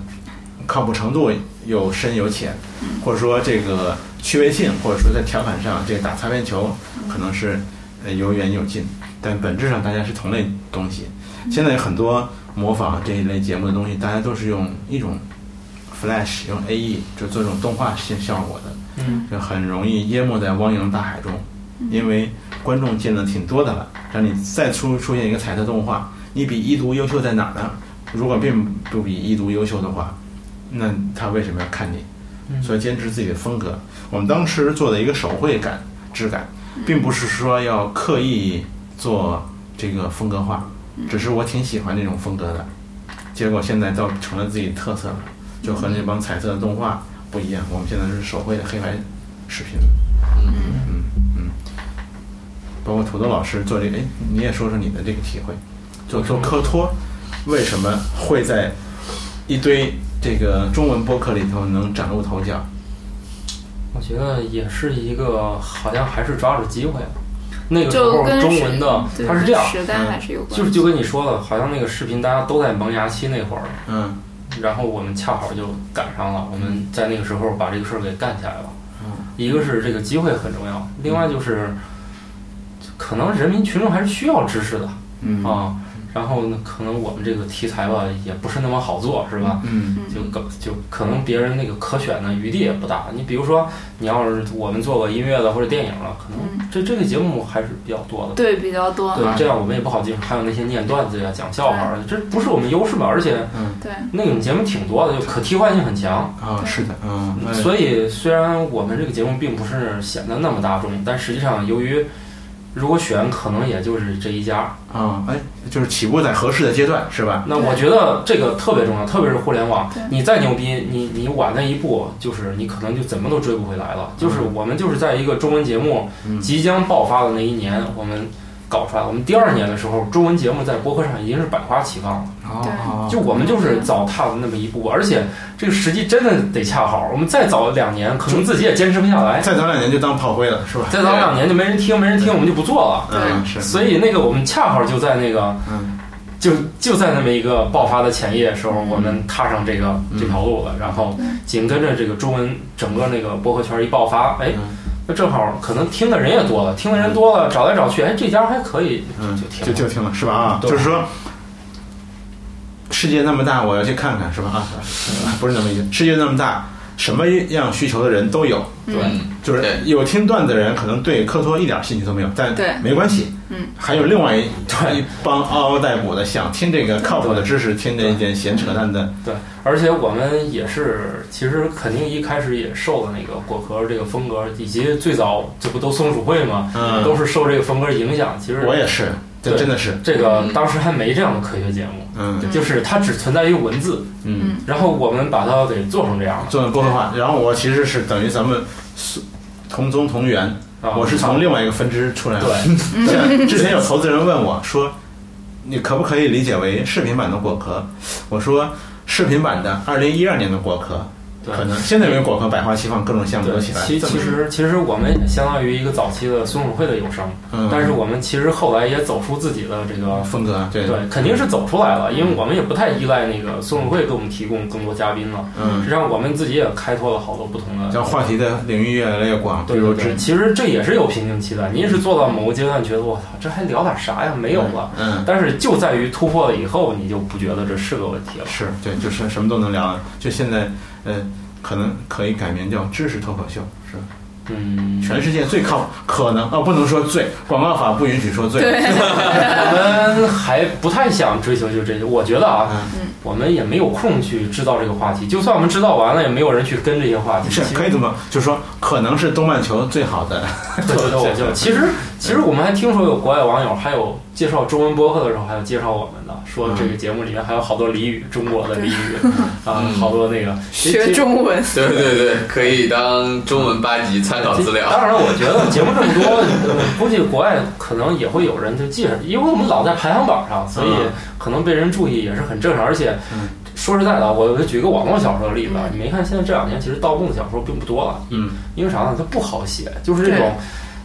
Speaker 8: 靠谱程度有深有浅，或者说这个趣味性，或者说在调侃上这个打擦边球可能是呃有远有近，但本质上大家是同类东西。现在有很多模仿这一类节目的东西，大家都是用一种 Flash 用 AE 就做这种动画性效果的，
Speaker 1: 嗯，
Speaker 8: 就很容易淹没在汪洋大海中，因为观众见的挺多的了，让你再出出现一个彩色动画，你比一读优秀在哪儿呢？如果并不比一读优秀的话，那他为什么要看你？所以坚持自己的风格。我们当时做的一个手绘感质感，并不是说要刻意做这个风格化，只是我挺喜欢这种风格的。结果现在倒成了自己特色了，就和那帮彩色的动画不一样。我们现在是手绘的黑白视频。
Speaker 2: 嗯
Speaker 8: 嗯嗯，包括土豆老师做这个，哎，你也说说你的这个体会。就做科托，为什么会在一堆这个中文播客里头能崭露头角？
Speaker 1: 我觉得也是一个，好像还是抓住机会了。那个时候中文的它是这样，
Speaker 7: 时代还是有关系，
Speaker 1: 就是就跟你说的，好像那个视频大家都在萌芽期那会儿，
Speaker 8: 嗯
Speaker 1: 然后我们恰好就赶上了，我们在那个时候把这个事儿给干起来了。
Speaker 8: 嗯
Speaker 1: 一个是这个机会很重要，另外就是可能人民群众还是需要知识的
Speaker 8: 嗯
Speaker 1: 啊。然后呢，可能我们这个题材吧也不是那么好做，是吧？
Speaker 8: 嗯
Speaker 1: 就可就可能别人那个可选的余地也不大。你比如说，你要是我们做个音乐的或者电影了，可能这这个节目还是比较多的。
Speaker 7: 对比较多，
Speaker 1: 对，这样我们也不好进入。还有那些念段子呀、讲笑话儿，这不是我们优势嘛？而且
Speaker 7: 对
Speaker 1: 那种节目挺多的，就可替换性很强。
Speaker 8: 啊，是的，嗯，哎
Speaker 1: 所以虽然我们这个节目并不是显得那么大众，但实际上由于如果选，可能也就是这一家。
Speaker 8: 啊，哎，就是起步在合适的阶段，是吧？
Speaker 1: 那我觉得这个特别重要，特别是互联网，你再牛逼，你你晚那一步，就是你可能就怎么都追不回来了。就是我们就是在一个中文节目
Speaker 8: 嗯
Speaker 1: 即将爆发的那一年，我们搞出来。我们第二年的时候，中文节目在博客上已经是百花齐放了。
Speaker 8: 哦，
Speaker 1: 就我们就是早踏了那么一步，而且这个时机真的得恰好。我们再早两年，可能自己也坚持不下来。
Speaker 8: 再早两年就当炮灰了，是吧？
Speaker 1: 再早两年就没人听，没人听，我们就不做了。
Speaker 8: 嗯，是，
Speaker 1: 所以那个我们恰好就在那个，
Speaker 8: 嗯
Speaker 1: 就就在那么一个爆发的前夜时候，我们踏上这个这条路了。然后紧跟着这个中文整个那个博客圈一爆发，哎，那正好可能听的人也多了，听的人多了，找来找去，哎，这家还可以，
Speaker 8: 嗯，
Speaker 1: 就听了。
Speaker 8: 就就听了，是吧？啊，就是说。世界那么大，我要去看看，是吧？啊，不是那么意思。世界那么大，什么样需求的人都有。
Speaker 1: 对，
Speaker 8: 就是有听段子的人可能对科托一点兴趣都没有，但
Speaker 7: 对
Speaker 8: 没关系。
Speaker 7: 嗯，
Speaker 8: 还有另外一一帮嗷嗷待哺的，想听这个靠谱的知识，听这一点闲扯淡的。
Speaker 1: 对，而且我们也是，其实肯定一开始也受了那个果壳这个风格，以及最早这不都松鼠会嘛，
Speaker 8: 嗯
Speaker 1: 都是受这个风格影响。其实
Speaker 8: 我也是，这
Speaker 1: 对
Speaker 8: 真的是，
Speaker 1: 这个当时还没这样的科学节目，
Speaker 8: 嗯
Speaker 1: 就是它只存在于文字，
Speaker 8: 嗯，
Speaker 1: 然后我们把它给做成这样了。
Speaker 8: 做播客化。然后我其实是等于咱们是同宗同源，
Speaker 1: 啊
Speaker 8: 我是从另外一个分支出来的。
Speaker 1: 对，[laughs]
Speaker 8: 之前有投资人问我说：“你可不可以理解为视频版的果壳？”我说：“视频版的二零一二年的果壳，
Speaker 1: 对
Speaker 8: 可能现在因为果壳百花齐放，各种项目都起，来。
Speaker 1: 其其实其实我们也相当于一个早期的松鼠会的有声，
Speaker 8: 嗯
Speaker 1: 但是我们其实后来也走出自己的这个
Speaker 8: 风格，对
Speaker 1: 对，肯定是走出来了，因为我们也不太依赖那个松鼠会给我们提供更多嘉宾了。
Speaker 8: 嗯
Speaker 1: 实际上我们自己也开拓了好多不同的
Speaker 8: 像话题的领域越来越广，比
Speaker 1: 对对对，
Speaker 8: 如之
Speaker 1: 其实这也是有瓶颈期的。您是做到某个阶段，觉得我操，这还聊点啥呀？没有了。
Speaker 8: 嗯，
Speaker 1: 但是就在于突破了以后，你就不觉得这是个问题了。
Speaker 8: 是对，就是什么都能聊。就现在，呃，可能可以改名叫知识脱口秀，是吧？
Speaker 1: 嗯，
Speaker 8: 全世界最靠可能哦，不能说最，广告法不允许说最。[laughs] [laughs]
Speaker 1: 我们还不太想追求就这些。我觉得啊，
Speaker 8: 嗯
Speaker 1: 我们也没有空去知道这个话题。就算我们知道完了，也没有人去跟这些话题。
Speaker 8: 是可以这么，就是说可能是东半球最好的
Speaker 1: 脱口秀，其实其实我们还听说有国外网友还有介绍中文博客的时候，还有介绍我们的，说这个节目里面还有好多俚语，中国的俚语啊，好多那个。
Speaker 7: 学中文，
Speaker 2: 对对对，可以当中文八级参考资料。
Speaker 1: 当然，我觉得节目这么多，呃估计国外可能也会有人就记上，因为我们老在排行榜上，所以可能被人注意也是很正常。而且说实在的，我我举个网络小说的例子啊，你没看现在这两年其实盗墓的小说并不多了，
Speaker 8: 嗯，
Speaker 1: 因为啥呢？它不好写，就是这种，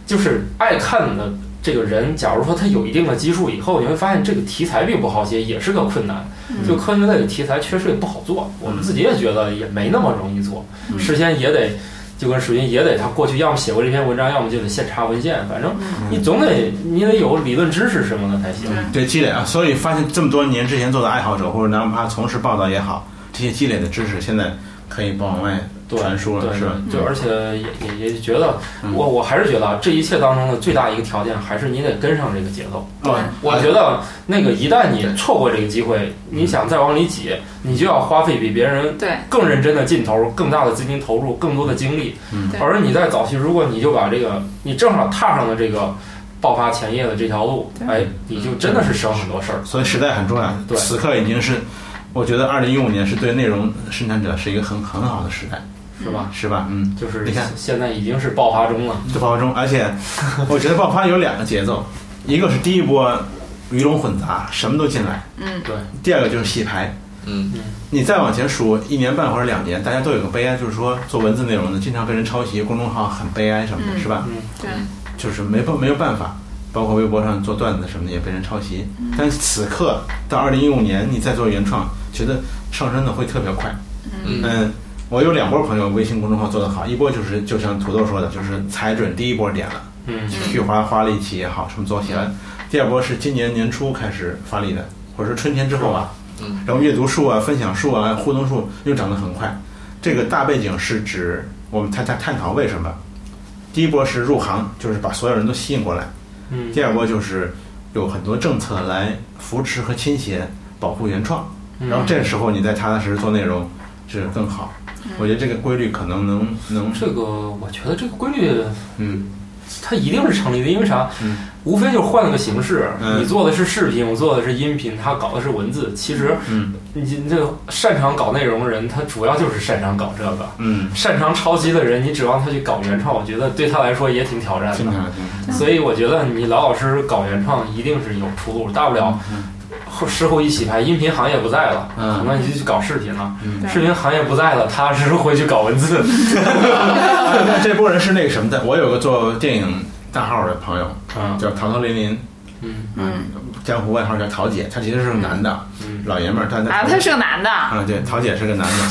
Speaker 1: 就是爱看的这个人，假如说他有一定的基数以后，你会发现这个题材并不好写，也是个困难。就科学类的题材确实也不好做，我们自己也觉得也没那么容易做，事先也得。就跟水军也得他过去要么写过这篇文章，要么就得现查文献，反正你总得你得有理论知识什么的才行。
Speaker 8: 对积累啊。所以发现这么多年之前做的爱好者，或者哪怕从事报道也好，这些积累的知识现在可以往外传输了，
Speaker 1: 对
Speaker 8: 是吧？
Speaker 1: 就而且也也也觉得，我我还是觉得啊这一切当中的最大一个条件，还是你得跟上这个节奏。
Speaker 8: 对
Speaker 1: 我觉得那个一旦你错过这个机会，你想再往里挤，你就要花费比别人
Speaker 7: 对
Speaker 1: 更认真的劲头、更大的资金投入、更多的精力。
Speaker 8: 嗯
Speaker 1: 而你在早期，如果你就把这个你正好踏上了这个爆发前夜的这条路，
Speaker 7: 对
Speaker 1: 哎，你就真的是省很多事儿。
Speaker 8: 所以时代很重要。
Speaker 1: 对
Speaker 8: 此刻已经是，我觉得二零一五年是对内容生产者是一个很很好的时代，
Speaker 1: 是吧？
Speaker 8: 是吧？嗯，
Speaker 1: 就是
Speaker 8: 你看
Speaker 1: 现在已经是爆发中了。
Speaker 8: 就爆发中，而且 [laughs] 我觉得爆发有两个节奏，一个是第一波鱼龙混杂，什么都进来；
Speaker 7: 嗯，
Speaker 1: 对，
Speaker 8: 第二个就是洗牌。
Speaker 2: 嗯
Speaker 8: 你再往前数一年半或者两年，大家都有个悲哀，就是说做文字内容的经常被人抄袭，公众号很悲哀什么的，
Speaker 7: 嗯
Speaker 8: 是吧？
Speaker 1: 嗯，
Speaker 7: 对，
Speaker 8: 就是没办没有办法，包括微博上做段子什么的也被人抄袭。但此刻到二零一五年，你再做原创，觉得上升的会特别快。
Speaker 2: 嗯
Speaker 8: 嗯，我有两波朋友微信公众号做得好，一波就是就像土豆说的，就是踩准第一波点了，
Speaker 1: 嗯
Speaker 8: 去花花力气也好，什么做起来；第二波是今年年初开始发力的，或者说春天之后吧。
Speaker 2: 嗯，
Speaker 8: 然后阅读数啊、分享数啊、互动数又涨得很快。这个大背景是指我们探探探讨为什么。第一波是入行，就是把所有人都吸引过来；
Speaker 1: 嗯
Speaker 8: 第二波就是有很多政策来扶持和倾斜保护原创。
Speaker 1: 嗯
Speaker 8: 然后这时候你再踏踏实实做内容是更好。我觉得这个规律可能能能
Speaker 1: 这个，我觉得这个规律
Speaker 8: 嗯
Speaker 1: 它一定是成立的，因为啥？
Speaker 8: 嗯
Speaker 1: 无非就是换了个形式。
Speaker 8: 嗯
Speaker 1: 你做的是视频，我做的是音频，他搞的是文字。其实
Speaker 8: 嗯
Speaker 1: 你你这个擅长搞内容的人，他主要就是擅长搞这个。
Speaker 8: 嗯，
Speaker 1: 擅长抄袭的人，你指望他去搞原创，我觉得对他来说也挺挑战的。所以我觉得你老老实实搞原创，一定是有出路。大不了后事后一洗牌，音频行业不在了，
Speaker 8: 嗯。
Speaker 1: 那你就去搞视频了。
Speaker 8: 嗯。
Speaker 1: 视频行业不在了，踏踏实实回去搞文字。[laughs]
Speaker 8: 啊这波人是那个什么的，我有个做电影大号的朋友，
Speaker 1: 嗯。
Speaker 8: 叫陶陶林林，
Speaker 1: 嗯。
Speaker 8: 嗯，江湖外号叫陶姐，他其实是个男的，
Speaker 1: 嗯。
Speaker 8: 老爷们儿，他
Speaker 7: 啊，他是个男的，
Speaker 8: 啊，对，陶姐是个男的，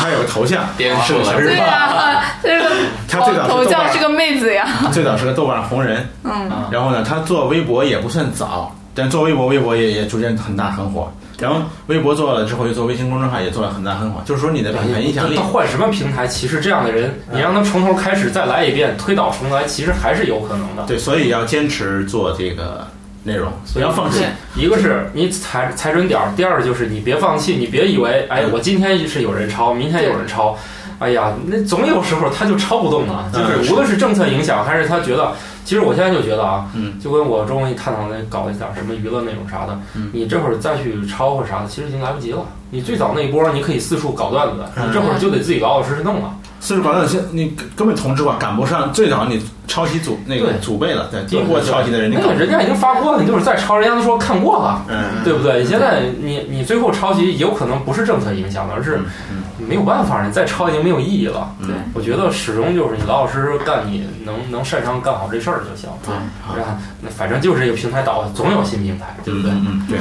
Speaker 8: 他有个头像，[laughs]
Speaker 2: 颠覆了
Speaker 8: 是个小日
Speaker 7: 对呀，这个 [laughs]
Speaker 8: 他最早
Speaker 7: 头像是个妹子呀，
Speaker 8: 最早是个豆瓣红人，
Speaker 7: 嗯。
Speaker 8: 然后呢，他做微博也不算早，但做微博，微博也也逐渐很大很火。然后微博做了之后，又做微信公众号，也做了很大很火。就是说你的品牌影响力
Speaker 1: 他，换什么平台，其实这样的人，你让他从头开始再来一遍，推倒重来，其实还是有可能的。
Speaker 8: 对，所以要坚持做这个内容，不要放弃。
Speaker 1: 一个是你踩踩准点儿，第二个就是你别放弃，你别以为哎，我今天是有人抄，明天有人抄，哎呀，那总有时候他就抄不动了。就
Speaker 8: 嗯
Speaker 1: 是无论是政策影响，还是他觉得，其实我现在就觉得啊，
Speaker 8: 嗯
Speaker 1: 就跟我中午一探讨那搞一点什么娱乐内容啥的，
Speaker 8: 嗯
Speaker 1: 你这会儿再去抄或啥的，其实已经来不及了。你最早那一波，你可以四处搞段子，
Speaker 8: 嗯
Speaker 1: 你这会儿就得自己老老实实弄了。
Speaker 8: 四处搞段子现你根根本同质化，赶不上最早你抄袭祖那个祖辈了。对，第一波抄袭的人你
Speaker 1: 那人家已经发过了，你就是再抄，人家都说看过了。
Speaker 8: 嗯，
Speaker 1: 对不对？你现在你你最后抄袭有可能不是政策影响的，而是
Speaker 8: 嗯
Speaker 1: 没有办法，你再抄已经没有意义了。
Speaker 8: 嗯
Speaker 7: 对
Speaker 1: 我觉得始终就是你老老实实干你能能擅长干好这事儿就行。
Speaker 8: 对，好，
Speaker 1: 然后那反正就是这个平台倒，总有新平台，对不对？
Speaker 8: 嗯嗯对。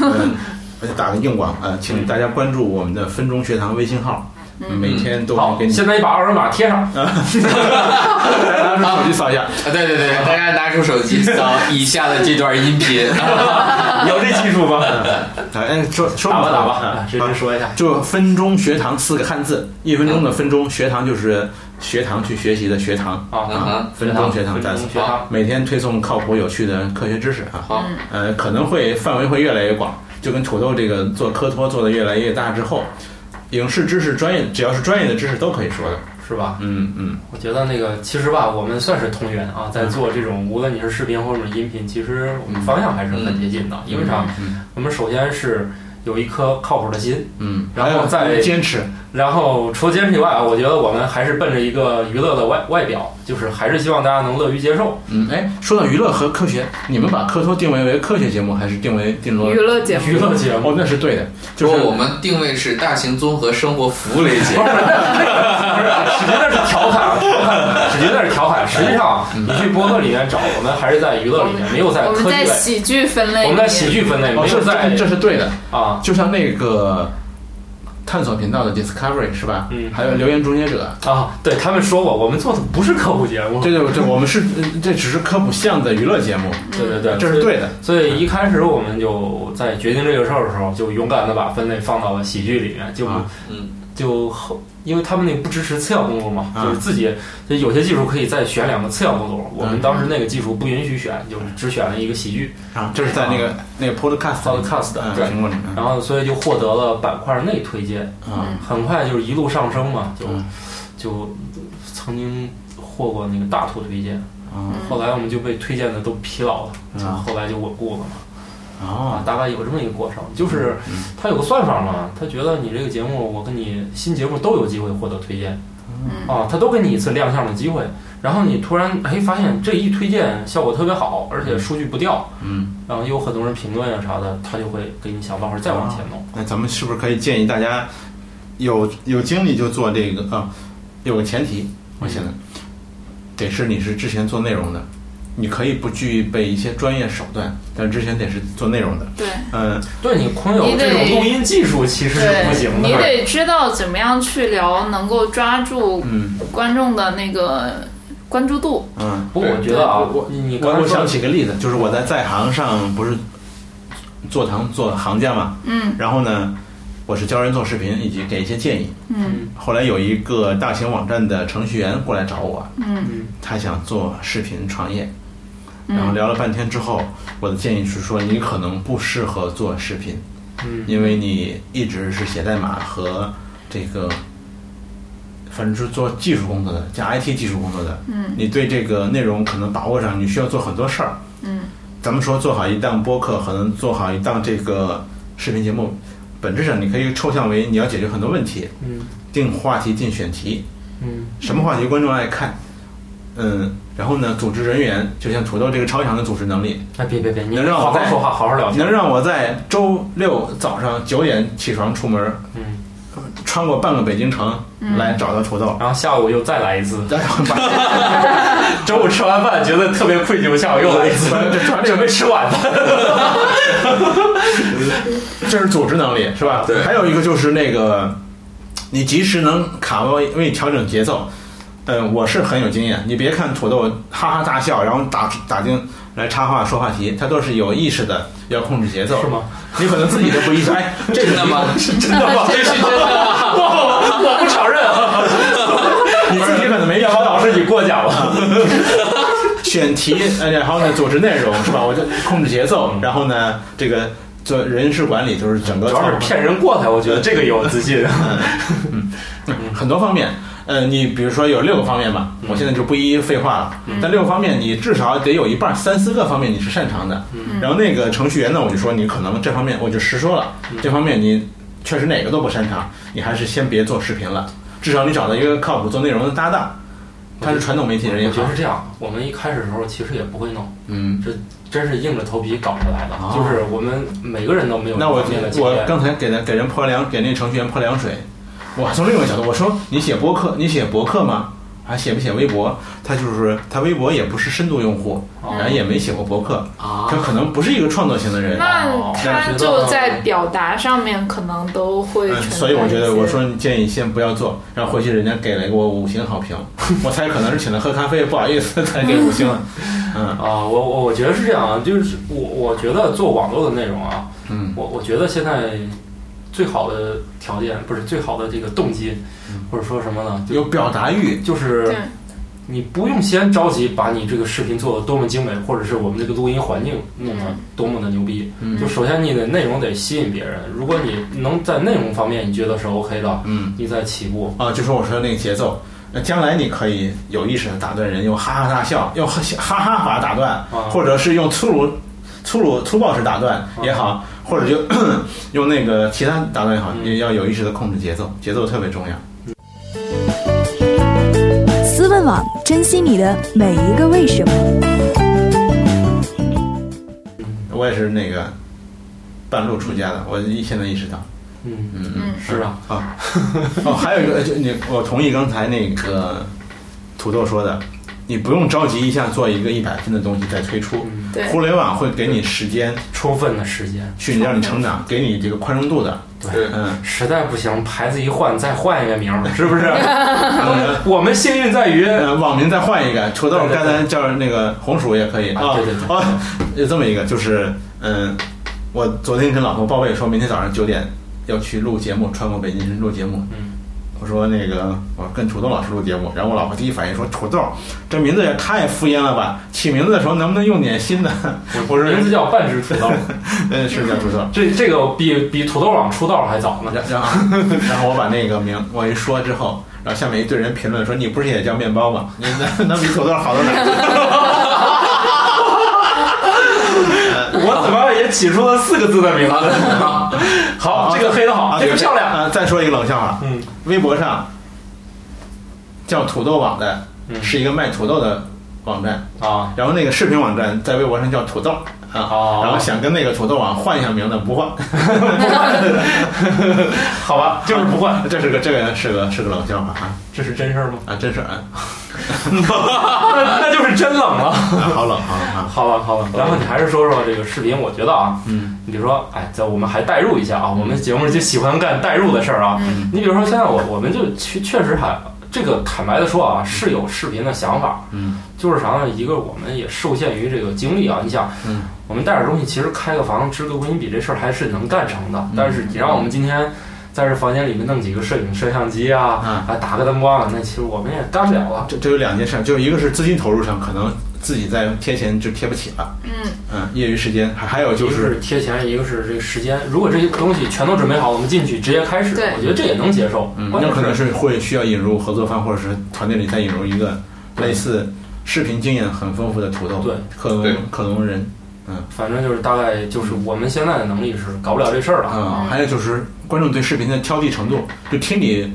Speaker 8: 嗯 [laughs] [laughs] 而且打个硬广啊、呃请大家关注我们的分钟学堂微信号，每天都
Speaker 1: 好
Speaker 8: 能给，你。
Speaker 1: 现在你把二维码贴上，
Speaker 8: 来 [laughs] 拿出手机扫一下，
Speaker 2: 啊，对对对，大家拿出手机扫以下的这段音频。[laughs]
Speaker 1: 有这技术吗？[laughs]
Speaker 8: 哎，说说
Speaker 1: 打吧打吧，
Speaker 8: 啊
Speaker 1: 直接说一下。
Speaker 8: 就分钟学堂四个汉字，一分钟的分钟，学堂就是学堂去学习的学堂
Speaker 1: 啊
Speaker 8: 分钟学堂
Speaker 1: 分
Speaker 8: 单词
Speaker 1: 钟学堂，
Speaker 8: 每天推送靠谱有趣的科学知识啊。
Speaker 2: 好，
Speaker 8: 呃，可能会范围会越来越广，就跟土豆这个做科托做的越来越大之后，影视知识专业只要是专业的知识都可以说的。
Speaker 1: 是吧？
Speaker 8: 嗯嗯，
Speaker 1: 我觉得那个其实吧，我们算是同源啊，在做这种无论你是视频或者音频，其实我们方向还是很接近的。因为啥？我们首先是有一颗靠谱的心，
Speaker 8: 嗯，
Speaker 1: 然后再
Speaker 8: 坚持，
Speaker 1: 然后除了坚持以外啊，我觉得我们还是奔着一个娱乐的外外表，就是还是希望大家能乐于接受。
Speaker 8: 嗯，哎，说到娱乐和科学，你们把科托定位为科学节目，还是定为定为
Speaker 7: 娱乐节目，
Speaker 1: 娱乐节目。
Speaker 8: 哦，那是对的，就
Speaker 2: 就是是我们定位是大型综合生活服务类节目。[laughs] [laughs] [laughs]
Speaker 1: 不是，史军那是调侃，调侃，史军那是调侃。实际上，你去博客里面找，我们还是在娱乐里面，没有在
Speaker 7: 我们在
Speaker 1: 科技类。
Speaker 7: 喜剧分类，
Speaker 1: 我们在喜剧分类，没有在
Speaker 8: 这这是对的，
Speaker 1: 啊，
Speaker 8: 就像那个探索频道的 Discovery 是吧？
Speaker 1: 嗯
Speaker 8: 还有留言终结者，
Speaker 1: 啊，对他们说过，我们做的不是科普节目，
Speaker 8: 对对对，我们是呃这只是科普向的娱乐节目，
Speaker 1: 对对对，
Speaker 8: 这是对的。
Speaker 1: 所以一开始我们就在决定这个事儿的时候，就勇敢的把分类放到了喜剧里面，就、
Speaker 8: 啊
Speaker 2: 嗯
Speaker 1: 就后，因为他们那个不支持次要工作嘛，
Speaker 8: 啊。
Speaker 1: 就是自己就有些技术可以再选两个次要工作，我们当时那个技术不允许选，就是只选了一个喜剧，
Speaker 8: 啊，这是在那个那个 Podcast
Speaker 1: Podcast，
Speaker 8: 嗯
Speaker 1: 对。然后所以就获得了板块内推荐，
Speaker 8: 啊。
Speaker 1: 很快就是一路上升嘛，就、
Speaker 8: 嗯。
Speaker 1: 就曾经获过那个大图推荐，
Speaker 8: 啊。
Speaker 1: 后来我们就被推荐的都疲劳了，就
Speaker 8: 啊。
Speaker 1: 后来就稳固了嘛。啊，
Speaker 8: 啊
Speaker 1: 大概有这么一个过程，就是他有个算法嘛，他觉得你这个节目，我跟你新节目都有机会获得推荐，啊，他都给你一次亮相的机会，然后你突然哎发现这一推荐效果特别好，而且数据不掉，
Speaker 8: 嗯，
Speaker 1: 然后有很多人评论啊啥的，他就会给你想办法再往前弄。
Speaker 8: 那咱们是不是可以建议大家有有精力就做这个啊？有个前提，我现在得是你是之前做内容的，你可以不具备一些专业手段，但之前得是做内容的。
Speaker 7: 对。
Speaker 8: 嗯，
Speaker 1: 对你空有这种录音技术其实是不行，的，
Speaker 7: 你得知道怎么样去聊，能够抓住
Speaker 8: 嗯。
Speaker 7: 观众的那个关注度。
Speaker 8: 嗯，
Speaker 1: 不过我觉得啊，
Speaker 8: 我
Speaker 1: 你你
Speaker 8: 我我想起个例子，就是我在在行上不是做堂做行家嘛，
Speaker 7: 嗯。
Speaker 8: 然后呢，我是教人做视频以及给一些建议。
Speaker 7: 嗯。
Speaker 8: 后来有一个大型网站的程序员过来找我，
Speaker 7: 嗯。
Speaker 8: 他想做视频创业，
Speaker 7: 嗯
Speaker 8: 然后聊了半天之后，我的建议是说你可能不适合做视频，
Speaker 1: 嗯。
Speaker 8: 因为你一直是写代码和这个，反正是做技术工作的，加 IT 技术工作的，
Speaker 7: 嗯。
Speaker 8: 你对这个内容可能把握上，你需要做很多事儿。
Speaker 7: 嗯。
Speaker 8: 咱们说做好一档播客，可能做好一档这个视频节目，本质上你可以抽象为你要解决很多问题，
Speaker 1: 嗯。
Speaker 8: 定话题、定选题，
Speaker 1: 嗯。
Speaker 8: 什么话题观众爱看，嗯，然后呢，组织人员，就像土豆这个超强的组织能力，
Speaker 1: 哎别别别，你
Speaker 8: 能让我在
Speaker 1: 好好说话，好好聊天。
Speaker 8: 能让我在周六早上九点起床出门，
Speaker 1: 嗯，
Speaker 8: 穿过半个北京城
Speaker 7: 嗯
Speaker 8: 来找到土豆，
Speaker 1: 然后下午又再来一次，
Speaker 8: 然后把 [laughs]
Speaker 1: 中午吃完饭觉得特别愧疚，下午又来一次，[laughs] 准备吃晚饭。[laughs]
Speaker 8: 这是组织能力是吧？
Speaker 2: 对
Speaker 8: 还有一个就是那个，你及时能卡位为调整节奏。嗯，我是很有经验。你别看土豆哈哈大笑，然后打打钉来插话说话题，他都是有意识的要控制节奏，
Speaker 1: 是吗？
Speaker 8: 你可能自己都不意识，哎，[laughs] 这个
Speaker 2: 真的吗？[laughs]
Speaker 1: 是真的吗？
Speaker 2: 这是真的吗？
Speaker 1: 我我不承认啊！[laughs]
Speaker 8: 你自己可能没意识
Speaker 1: 老师，你过奖了。
Speaker 8: 选题，呃，然后呢，组织内容是吧？我就控制节奏，然后呢，这个做人事管理，就是整个
Speaker 1: 主要是骗人过来，我觉得这个有自信。
Speaker 8: 很多方面。呃，你比如说有六个方面吧，我现在就不一一废话了。但六个方面，你至少得有一半三四个方面你是擅长的。然后那个程序员呢，我就说你可能这方面我就实说了，这方面你确实哪个都不擅长，你还是先别做视频了。至少你找到一个靠谱做内容的搭档，他是传统媒体人也好
Speaker 1: 我觉得，是这样，我们一开始的时候其实也不会弄，
Speaker 8: 嗯。
Speaker 1: 这真是硬着头皮搞出来的。
Speaker 8: 哦
Speaker 1: 就是我们每个人都没有
Speaker 8: 那我。我刚才给他给人泼凉，给那程序员泼凉水。我从另一个角度，我说你写博客，你写博客吗？还写不写微博，他就是他微博也不是深度用户，然后也没写过博客，
Speaker 1: 啊
Speaker 8: 他可能不是一个创作型的人。
Speaker 7: 那
Speaker 1: 哦
Speaker 7: 他就在表达上面可能都会。
Speaker 8: 所以我觉得，我说你建议先不要做，然后回去人家给了我五星好评，[laughs] 我猜可能是请他喝咖啡，不好意思才给五星了。[laughs] 嗯
Speaker 1: 啊，我我我觉得是这样啊，就是我我觉得做网络的内容啊，
Speaker 8: 嗯
Speaker 1: 我我觉得现在最好的条件不是最好的这个动机，或者说什么呢？
Speaker 8: 有表达欲，
Speaker 1: 就是你不用先着急把你这个视频做的多么精美，或者是我们这个录音环境弄得多么的牛逼。
Speaker 8: 嗯
Speaker 1: 就首先你的内容得吸引别人，如果你能在内容方面你觉得是 OK 的，
Speaker 8: 嗯
Speaker 1: 你再起步。
Speaker 8: 啊，就说我说那个节奏。那将来你可以有意识的打断人，用哈哈大笑，用哈哈哈法打断，
Speaker 1: 啊
Speaker 8: 或者是用粗鲁、粗鲁、粗暴式打断也好，或者就 [coughs] 用那个其他打断也好，
Speaker 1: 嗯
Speaker 8: 也要有意识的控制节奏，节奏特别重要。
Speaker 6: 思问网，珍惜你的每一个为什么。
Speaker 8: 我也是那个半路出家的，我一现在意识到。
Speaker 1: 嗯
Speaker 8: 嗯
Speaker 7: 嗯
Speaker 1: 是啊，
Speaker 8: 啊，[laughs] 哦，还有一个，就你，我同意刚才那个土豆说的，你不用着急一下做一个一百分的东西再推出，互联网会给你时间
Speaker 1: 充分的时间。
Speaker 8: 去让你成长，给你这个宽容度的。
Speaker 2: 对
Speaker 8: 嗯，
Speaker 1: 实在不行，牌子一换，再换一个名儿，是不是？[laughs]
Speaker 8: 呃
Speaker 1: 我们幸运在于，
Speaker 8: 呃，网名再换一个，土豆刚才叫那个红薯也可以
Speaker 1: 啊对对对
Speaker 8: 啊，有这么一个，就是嗯，我昨天跟老婆报备说，明天早上九点要去录节目，穿过北京市录节目。
Speaker 1: 嗯，
Speaker 8: 我说那个我跟土豆老师录节目，然后我老婆第一反应说土豆这名字也太敷衍了吧，起名字的时候能不能用点新的？我说
Speaker 1: 名字叫半只土豆，[laughs]
Speaker 8: 嗯是叫土豆。
Speaker 1: 这这个比比土豆网出道还早呢。
Speaker 8: 然 [laughs] 然后然后我把那个名我一说之后，然后下面一堆人评论说你不是也叫面包吗？你能 [laughs] 能比土豆好到哪 [laughs]
Speaker 1: 怎么也起出了四个字的名字？[laughs] 好，这个黑的好，
Speaker 8: 啊
Speaker 1: 这个漂亮。
Speaker 8: 啊！再说一个冷笑话，
Speaker 1: 嗯，
Speaker 8: 微博上叫土豆网的
Speaker 1: 嗯
Speaker 8: 是一个卖土豆的网站，
Speaker 1: 啊，
Speaker 8: 然后那个视频网站在微博上叫土豆啊，
Speaker 1: 哦
Speaker 8: 然后想跟那个土豆网换一下名字，不换，[laughs]
Speaker 1: 好吧，就是不换，[laughs]
Speaker 8: 这是个这个是个是个冷笑话啊。
Speaker 1: 这是真事儿吗？
Speaker 8: 啊，真是啊，
Speaker 1: 那 [laughs] 那就是真冷了。
Speaker 8: 啊好冷好冷啊，
Speaker 1: 好冷好冷，然后你还是说说这个视频，我觉得啊，
Speaker 8: 嗯。
Speaker 1: 你比如说，哎，在我们还代入一下啊，我们节目就喜欢干代入的事儿啊。
Speaker 7: 嗯。
Speaker 1: 你比如说，现在我我们就确确实还这个坦白的说啊，是有视频的想法，
Speaker 8: 嗯
Speaker 1: 就是啥呢？一个我们也受限于这个精力啊，你想，
Speaker 8: 嗯
Speaker 1: 我们带点东西，其实开个房支个录音笔这事儿还是能干成的。但是你让我们今天在这房间里面弄几个摄影摄像机啊，
Speaker 8: 啊。
Speaker 1: 啊打个灯光啊，那其实我们也干不了啊。
Speaker 8: 这这有两件事，就一个是资金投入上，可能自己在贴钱就贴不起了，
Speaker 7: 嗯
Speaker 8: 嗯，业余时间，还还有就是
Speaker 1: 是贴钱，一个是这个时间。如果这些东西全都准备好，我们进去直接开始，我觉得这也能接受。
Speaker 8: 嗯，
Speaker 1: 关键
Speaker 8: 那可能是会需要引入合作方，或者是团队里再引入一个类似视频经验很丰富的土豆，
Speaker 1: 对，
Speaker 8: 克隆
Speaker 2: 对。
Speaker 8: 克隆人，
Speaker 1: 反正就是大概就是我们现在的能力是搞不了这事儿了。
Speaker 8: 啊，还有就是观众对视频的挑剔程度，就听你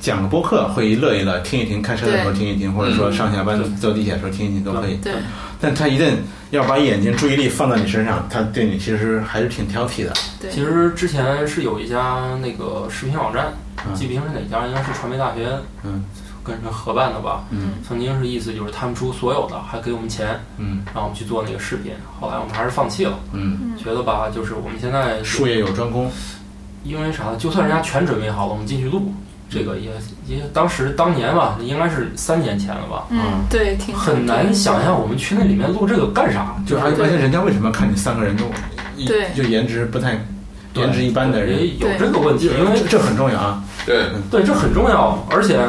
Speaker 8: 讲个播客会乐一乐，听一听，开车的时候听一听，或者说上下班坐地铁的时候听一听都可以。
Speaker 7: 对，
Speaker 8: 但他一旦要把眼睛注意力放到你身上，他对你其实还是挺挑剔的。
Speaker 7: 对。
Speaker 1: 其实之前是有一家那个视频网站，
Speaker 8: 嗯。
Speaker 1: 记不清是哪家，应该是传媒大学，
Speaker 8: 嗯，
Speaker 1: 跟人合办的吧。
Speaker 8: 嗯
Speaker 1: 曾经是意思就是他们出所有的，还给我们钱，
Speaker 8: 嗯
Speaker 1: 让我们去做那个视频。后来我们还是放弃了，
Speaker 8: 嗯，
Speaker 1: 觉得吧，就是我们现在
Speaker 8: 术业有专攻。
Speaker 1: 因为啥？就算人家全准备好了，我们进去录，这个也也当时当年吧，应该是三年前了吧，
Speaker 7: 嗯对，挺
Speaker 1: 很难想象我们去那里面录这个干啥，
Speaker 8: 就而而且人家为什么看你三个人都一
Speaker 7: 对
Speaker 8: 就颜值不太颜值一般的人，
Speaker 1: 也有这个问题，因为
Speaker 8: 这这很重要啊。
Speaker 2: 对，
Speaker 1: 对这很重要，而且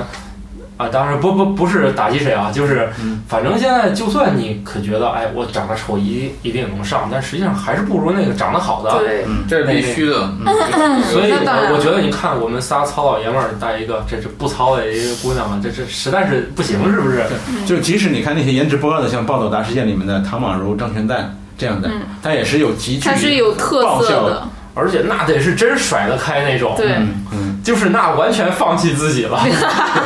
Speaker 1: 啊，当然不不不是打击谁啊，就是
Speaker 8: 嗯
Speaker 1: 反正现在就算你可觉得哎我长得丑一一定能上，但实际上还是不如那个长得好的。
Speaker 7: 对，
Speaker 8: 嗯
Speaker 2: 这是必须的。[laughs]
Speaker 1: 所以我我觉得你看我们仨糙老爷们儿带一个这这不糙的一个姑娘嘛，这这实在是不行，是不是？
Speaker 8: 就即使你看那些颜值不高的，像《暴走大事件》里面的唐宛如、张全蛋这样的
Speaker 7: 嗯，
Speaker 8: 他也是有极具
Speaker 7: 它是有特
Speaker 8: 爆笑
Speaker 7: 色的，
Speaker 1: 而且那得是真甩得开那种，
Speaker 7: 对，
Speaker 8: 嗯嗯，
Speaker 1: 就是那完全放弃自己了。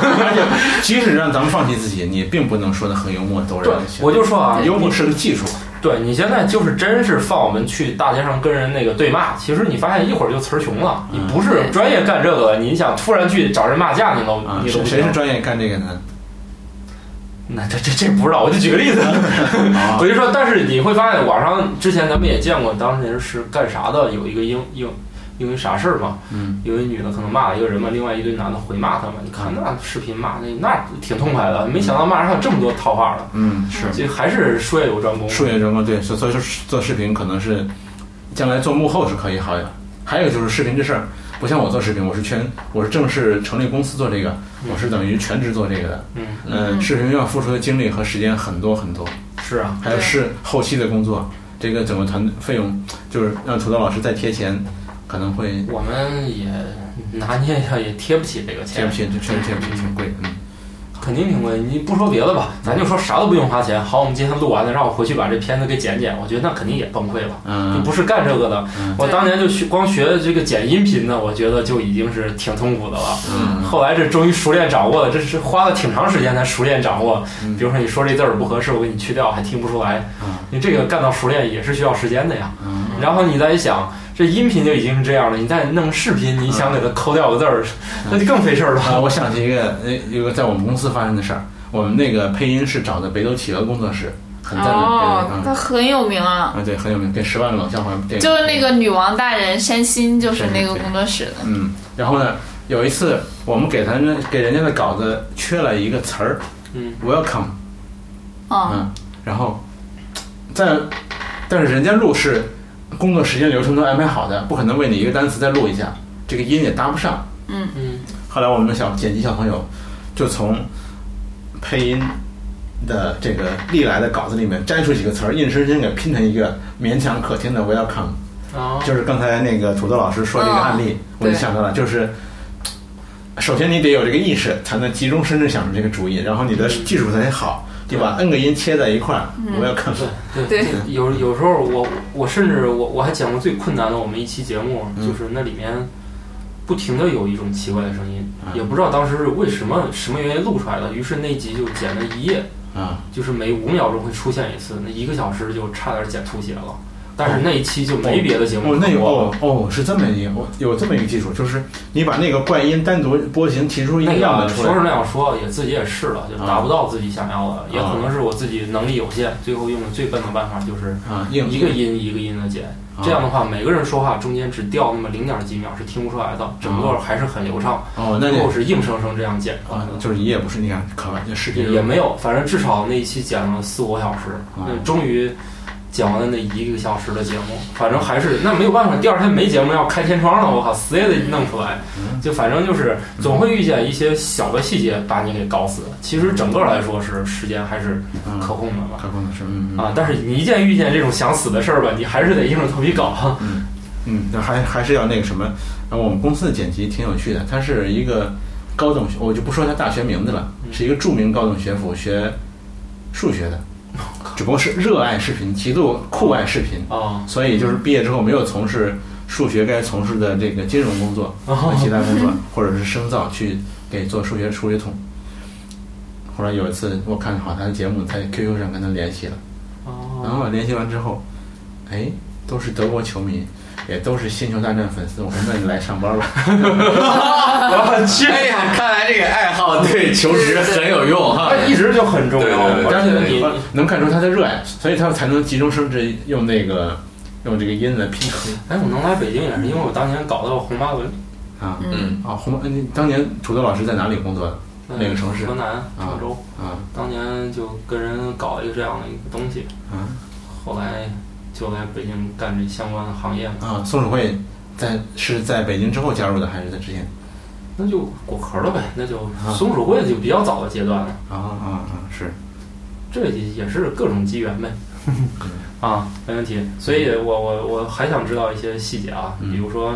Speaker 1: [laughs]
Speaker 8: 即使让咱们放弃自己，你并不能说的很幽默逗
Speaker 1: 对
Speaker 8: 人。，
Speaker 1: 我就说啊，
Speaker 8: 幽默是个技术，
Speaker 1: 对你现在就是真是放我们去大街上跟人那个对骂，其实你发现一会儿就词儿穷了。你不是专业干这个的，你想突然去找人骂架，你都
Speaker 8: 啊，
Speaker 1: 你都
Speaker 8: 谁谁是专业干这个的？
Speaker 1: 那这这这不知道，我就举个例子，[laughs]
Speaker 8: 啊 [laughs]
Speaker 1: 我就说，但是你会发现网上之前咱们也见过，当年是干啥的，有一个因因因为啥事儿嘛，
Speaker 8: 嗯，
Speaker 1: 因为女的可能骂了一个人嘛，另外一堆男的回骂他嘛，你看那视频骂那那挺痛快的，没想到骂人还有这么多套话的，
Speaker 8: 嗯，是。
Speaker 1: 这还是术业有专攻，
Speaker 8: 术业有专攻，对，所所以说做视频可能是将来做幕后是可以好的。还有就是视频这事儿，不像我做视频，我是全我是正式成立公司做这个，我是等于全职做这个的。
Speaker 1: 嗯，
Speaker 8: 嗯，视频要付出的精力和时间很多很多，
Speaker 1: 是啊，
Speaker 8: 还有是后期的工作，这个整个团队费用就是让土豆老师再贴钱，可能会
Speaker 1: 我们也拿捏一下，也贴不起这个钱
Speaker 8: 贴不，起，这确实贴不起，挺贵。嗯，
Speaker 1: 肯定挺贵。你不说别的吧，咱就说啥都不用花钱。好，我们今天录完了，让我回去把这片子给剪剪，我觉得那肯定也崩溃了。就
Speaker 8: 嗯，
Speaker 1: 不是干这个的，
Speaker 8: 嗯
Speaker 1: 我当年就学光学这个剪音频的，我觉得就已经是挺痛苦的了。
Speaker 8: 嗯
Speaker 1: 后来这终于熟练掌握了，这是花了挺长时间才熟练掌握。
Speaker 8: 嗯
Speaker 1: 比如说你说这字儿不合适，我给你去掉，还听不出来。
Speaker 8: 嗯
Speaker 1: 你这个干到熟练也是需要时间的呀。
Speaker 8: 嗯
Speaker 1: 然后你再一想，这音频就已经是这样了，你再弄视频，你想给它抠掉个字儿，那就更费事儿
Speaker 8: 啊，
Speaker 1: 了。
Speaker 8: 我想起一个呃一个在我们公司发生的事儿，我们那个配音是找的北斗企鹅工作室，很赞的，
Speaker 7: 哦，
Speaker 8: 嗯
Speaker 7: 他很有名啊，
Speaker 8: 啊对，很有名，跟《十万个冷笑话》电影。
Speaker 7: 就是那个女王大人山新，就是那个工作室的。
Speaker 8: 嗯，然后呢，有一次我们给他们给人家的稿子缺了一个词儿
Speaker 1: 嗯
Speaker 8: ，welcome，
Speaker 7: 嗯，
Speaker 8: 嗯，然后在但是人家录是工作时间流程都安排好的，不可能为你一个单词再录一下，这个音也搭不上。
Speaker 1: 嗯嗯，
Speaker 8: 后来我们的小剪辑小朋友就从配音的这个历来的稿子里面摘出几个词儿，硬生生给拼成一个勉强可听的 welcome。
Speaker 1: 啊，
Speaker 8: 就是刚才那个土豆老师说这个案例，
Speaker 7: 嗯
Speaker 8: 我就想到了，就是首先你得有这个意识，才能急中生智想出这个主意，然后你的技术才得好，对吧？n 个音切在一块儿，我要看
Speaker 1: 对
Speaker 7: 对。
Speaker 1: 有有时候我我甚至我我还讲过最困难的我们一期节目，
Speaker 8: 嗯。
Speaker 1: 就是那里面不停的有一种奇怪的声音，
Speaker 8: 啊
Speaker 1: 也不知道当时是为什么什么原因录出来的，于是那集就剪了一夜，
Speaker 8: 啊，
Speaker 1: 就是每五秒钟会出现一次，那一个小时就差点剪吐血了。但是那一期就没别的节目
Speaker 8: 哦，那有
Speaker 1: 可播
Speaker 8: 哦哦，是这么一个，我有这么一个技术，就是你把那个怪音单独波形提出一个样子出来，
Speaker 1: 个说是那样说，也自己也试了，就达不到自己想要的，也
Speaker 8: 啊
Speaker 1: 可能是我自己能力有限，最后用的最笨的办法就是
Speaker 8: 啊，
Speaker 1: 一个音一个音的剪。
Speaker 8: 啊
Speaker 1: 这样的话，每个人说话中间只掉那么零点几秒是听不出来的，整个还是很流畅。
Speaker 8: 哦，那就
Speaker 1: 最后是硬生生这样剪出来
Speaker 8: 啊
Speaker 1: 的，，
Speaker 8: 就是你也不是那样可玩，这视频
Speaker 1: 也也没有，反正至少那一期剪了四五个小时，
Speaker 8: 啊
Speaker 1: 那终于讲完了那一个小时的节目，反正还是那没有办法，第二天没节目要开天窗了，我靠，死也得弄出来。
Speaker 8: 嗯
Speaker 1: 就反正就是总会遇见一些小的细节把你给搞死。其实整个来说是时间还是
Speaker 8: 嗯
Speaker 1: 可控的吧。
Speaker 8: 可控的是
Speaker 1: 啊，但是你一见遇见这种想死的事儿吧，你还是得硬着头皮搞。
Speaker 8: 嗯，那还还是要那个什么，然后我们公司的剪辑挺有趣的，他是一个高等学，我就不说他大学名字了，是一个著名高等学府学数学的，只不过是热爱视频，极度酷爱视频，
Speaker 1: 啊，
Speaker 8: 所以就是毕业之后没有从事数学该从事的这个金融工作和
Speaker 1: 哦
Speaker 8: 其他工作，或者是深造去给做数学数学筒。后来有一次我看好他的节目，在 QQ 上跟他联系了。然
Speaker 1: 哦，
Speaker 8: 后联系完之后，哎，都是德国球迷，也都是星球大战粉丝。我说那你来上班吧。[laughs]
Speaker 1: 我去，
Speaker 2: 哎呀，看来这个爱好对求职很有用哈。
Speaker 1: 一直就很重要。
Speaker 2: 对对对
Speaker 1: 而且你
Speaker 8: 呃能看出他的热爱，所以他才能急中生智用那个用这个音来拼出
Speaker 1: 哎，我能来北京也是因为我当年搞的红八轮，
Speaker 8: 啊
Speaker 2: 嗯，
Speaker 8: 啊！红，你当年土豆老师在哪里工作的？哪个城市
Speaker 1: 河南郑州。
Speaker 8: 啊
Speaker 1: 当年就跟人搞一个这样的一个东西，
Speaker 8: 啊
Speaker 1: 后来就来北京干这相关的行业嘛，
Speaker 8: 啊！松鼠会在是在北京之后加入的，还是在之前？
Speaker 1: 那就果壳了呗，那就
Speaker 8: 啊
Speaker 1: 松鼠会就比较早的阶段了，
Speaker 8: 啊啊啊！是
Speaker 1: 这也是各种机缘呗。[laughs] 啊，没问题。所以我我我还想知道一些细节啊，
Speaker 8: 嗯
Speaker 1: 比如说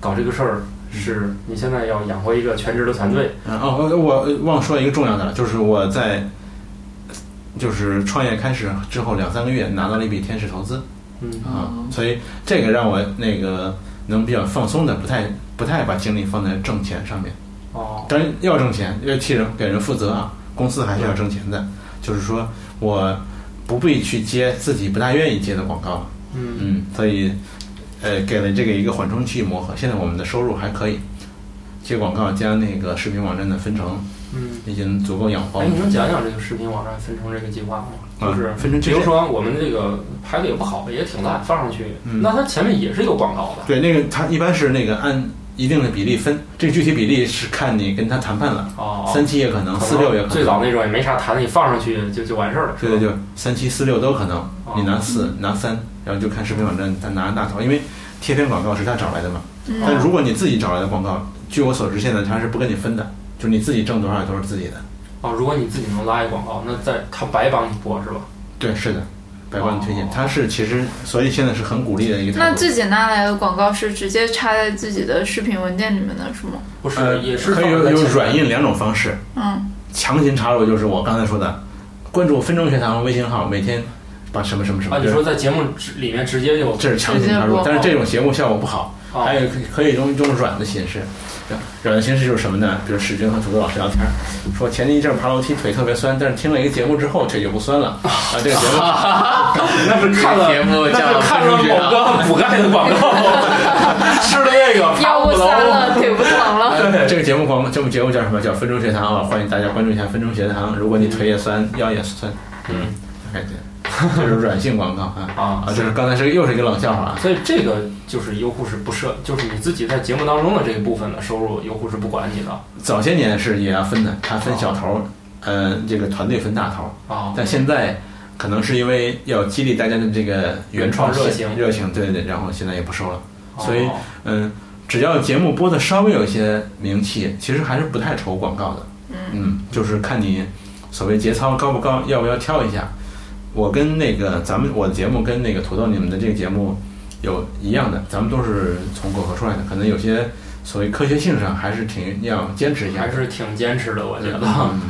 Speaker 1: 搞这个事儿是你现在要养活一个全职的团队，
Speaker 8: 嗯哦，我我忘说一个重要的了，就是我在就是创业开始之后两三个月拿到了一笔天使投资
Speaker 1: 嗯
Speaker 8: 啊，所以这个让我那个能比较放松的，不太不太把精力放在挣钱上面。
Speaker 1: 哦，
Speaker 8: 当然要挣钱，要替人给人负责啊，公司还是要挣钱的。就是说我不必去接自己不大愿意接的广告了，
Speaker 1: 嗯
Speaker 8: 嗯，所以呃给了这个一个缓冲期磨合。现在我们的收入还可以，接广告加那个视频网站的分成，
Speaker 1: 嗯，
Speaker 8: 已经足够养活
Speaker 1: 哎，
Speaker 8: 我们。
Speaker 1: 你能讲讲这个视频网站分成这个计划吗？
Speaker 8: 啊
Speaker 1: 就是
Speaker 8: 分成
Speaker 1: 比如说我们这个拍的也不好，也挺烂，放上去，
Speaker 8: 嗯
Speaker 1: 那它前面也是有广告的。
Speaker 8: 对，那个它一般是那个按一定的比例分，这个具体比例是看你跟他谈判了，
Speaker 1: 哦，
Speaker 8: 三七也可能，四六也可能。
Speaker 1: 最早那种也没啥谈的，你放上去就就完事儿了。
Speaker 8: 对对对，三七四六都可能，
Speaker 1: 哦
Speaker 8: 你拿四拿三，然后就看视频网站他拿大头，因为贴片广告是他找来的嘛。但如果你自己找来的广告，据我所知，现在他是不跟你分的，就是你自己挣多少都是自己的。
Speaker 1: 哦，如果你自己能拉一广告，那在他白帮你播是吧？
Speaker 8: 对，是的，白帮你推荐
Speaker 1: 哦，
Speaker 8: 他是其实所以现在是很鼓励的一个。
Speaker 7: 那自己拿来的广告是直接插在自己的视频文件里面的是吗？
Speaker 1: 不是，
Speaker 8: 呃，
Speaker 1: 也是
Speaker 8: 可以有有软硬两种方式，
Speaker 7: 嗯，
Speaker 8: 强行插入就是我刚才说的，关注分钟学堂微信号，每天把什么什么什么。
Speaker 1: 啊，你说在节目里面直接就
Speaker 8: 这是强行插入但是这种节目效果不好。
Speaker 1: 哦
Speaker 8: 还有可以可以用一种软的形式，软的形式就是什么呢？比如史军和土豆老师聊天，说前一阵爬楼梯腿特别酸，但是听了一个节目之后腿就不酸了啊。这个节目 [laughs]
Speaker 1: 那是看了
Speaker 2: 节目叫
Speaker 1: 那是看了某个补钙的广告，[laughs] 吃了那个爬 [laughs]
Speaker 7: 腰不
Speaker 1: 楼。
Speaker 7: 酸了，腿不疼了。
Speaker 8: 对这个节目广这部节目叫什么？叫分钟学堂啊！欢迎大家关注一下分钟学堂。如果你腿也酸，腰也酸，
Speaker 1: 嗯，
Speaker 8: 大概 [laughs] 这，是软性广告啊
Speaker 1: 啊
Speaker 8: 啊！这是刚才是又是一个冷笑话啊。
Speaker 1: 所以这个就是优酷是不设，就是你自己在节目当中的这一部分的收入，优酷是不管你的
Speaker 8: 早些年是也要分的，他分小头儿，呃，这个团队分大头儿。
Speaker 1: 啊。
Speaker 8: 但现在可能是因为要激励大家的这个原创
Speaker 1: 热情
Speaker 8: 热情，对对对，然后现在也不收了。所以
Speaker 1: 哦
Speaker 8: 嗯，只要节目播的稍微有一些名气，其实还是不太愁广告的。嗯，就是看你所谓节操高不高，要不要挑一下。我跟那个咱们我的节目跟那个土豆你们的这个节目有一样的，咱们都是从果壳出来的，可能有些所谓科学性上还是挺要坚持一下。
Speaker 1: 还是挺坚持的，我觉得。
Speaker 8: 嗯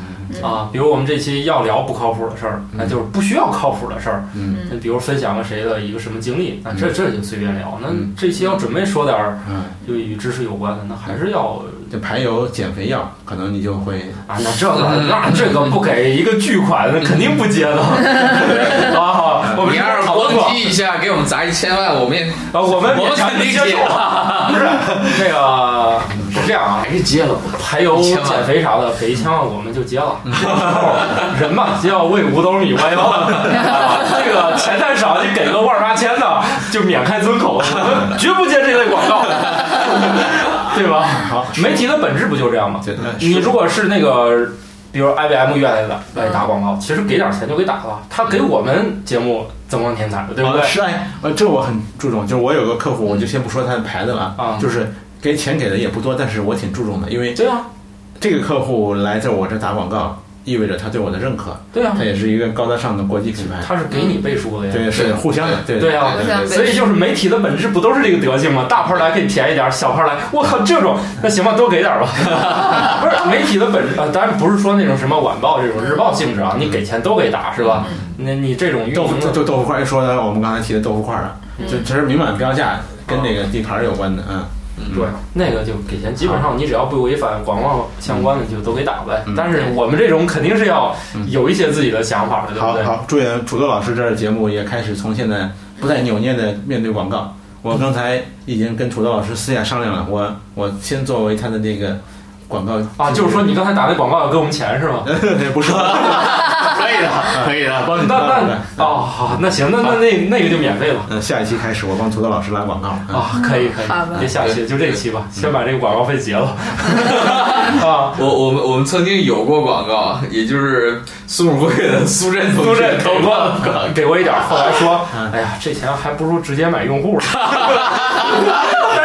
Speaker 1: 啊，比如我们这期要聊不靠谱的事儿，那就是不需要靠谱的事儿。
Speaker 8: 嗯
Speaker 1: 那比如分享了谁的一个什么经历，那这这就随便聊。那
Speaker 8: 嗯
Speaker 1: 这期要准备说点儿
Speaker 8: 嗯，
Speaker 1: 就与知识有关的，那还是要
Speaker 8: 就排油减肥药，可能你就会
Speaker 1: 啊，那这个那这个不给一个巨款，那肯定不接的啊。[laughs] 我们
Speaker 2: 你要是
Speaker 1: 讨论过
Speaker 2: 攻击一下，给我们砸一千万，我们也
Speaker 1: 啊，我们
Speaker 2: 我们肯定接
Speaker 1: 接受啊。不是那个是这样啊，
Speaker 2: 还是接了吧。
Speaker 1: 排油、减肥啥的，给一千万我们就接了。[laughs] 人嘛，就要为五斗米歪道。[laughs] 啊这个钱太少，你给个万八千的，就免开尊口，绝不接这类广告，[laughs] 对吧？
Speaker 8: 好 [laughs]
Speaker 1: 媒体的本质不就这样吗？你如果是那个，比如 IBM 愿来的来打广告，其实给点钱就给打了，他给我们节目增光添彩的，对不对
Speaker 8: 啊？是哎，呃，这我很注重，就是我有个客户，我就先不说他的牌子了，
Speaker 1: 啊
Speaker 8: 就是给钱给的也不多，但是我挺注重的，因为
Speaker 1: 对啊，
Speaker 8: 这个客户来在我这打广告，意味着他对我的认可，
Speaker 1: 对啊
Speaker 8: 他，也是一个高大上的国际品牌，
Speaker 1: 他是给你背书的呀。
Speaker 8: 对，是互相的，对
Speaker 1: 对啊所以就是媒体的本质不都是这个德性吗？大牌来给你便宜点儿，小牌来，我靠，这种那行吧，多给点儿吧。[laughs] 不是媒体的本质啊，当然不是说那种什么晚报这种日报性质啊，你给钱都给打是吧？那你这种运
Speaker 8: 豆腐就豆腐块一说的，我们刚才提的豆腐块儿啊，就其实明码标价，跟那个地盘儿有关的，嗯。
Speaker 1: 对，那个就给钱，基本上你只要不违反广告相关的就都给打呗。
Speaker 8: 嗯
Speaker 1: 但是我们这种肯定是要有一些自己的想法的，对不对？
Speaker 8: 好好，祝愿土豆老师这儿节目也开始从现在不再扭捏的面对广告。我刚才已经跟土豆老师私下商量了，我我先作为他的那个广告
Speaker 1: 啊，就是说你刚才打那广告要给我们钱是吗？[laughs]
Speaker 8: 不是，[laughs]
Speaker 2: 可以的，[laughs] 可以的。
Speaker 8: 帮你
Speaker 1: 那那哦，好，那行，那那那那个就免费了。
Speaker 8: 嗯，下一期开始我帮土豆老师拉广告啊。
Speaker 1: 啊，可以可以，别下期，就这期吧，先把这个广告费结了。[laughs] [laughs] 啊，
Speaker 2: 我我们我们曾经有过广告，也就是苏武贵的苏振同
Speaker 1: 苏
Speaker 2: 学
Speaker 1: 震给过给过一点，后来说
Speaker 8: 嗯，
Speaker 1: 哎呀，这钱还不如直接买用户了。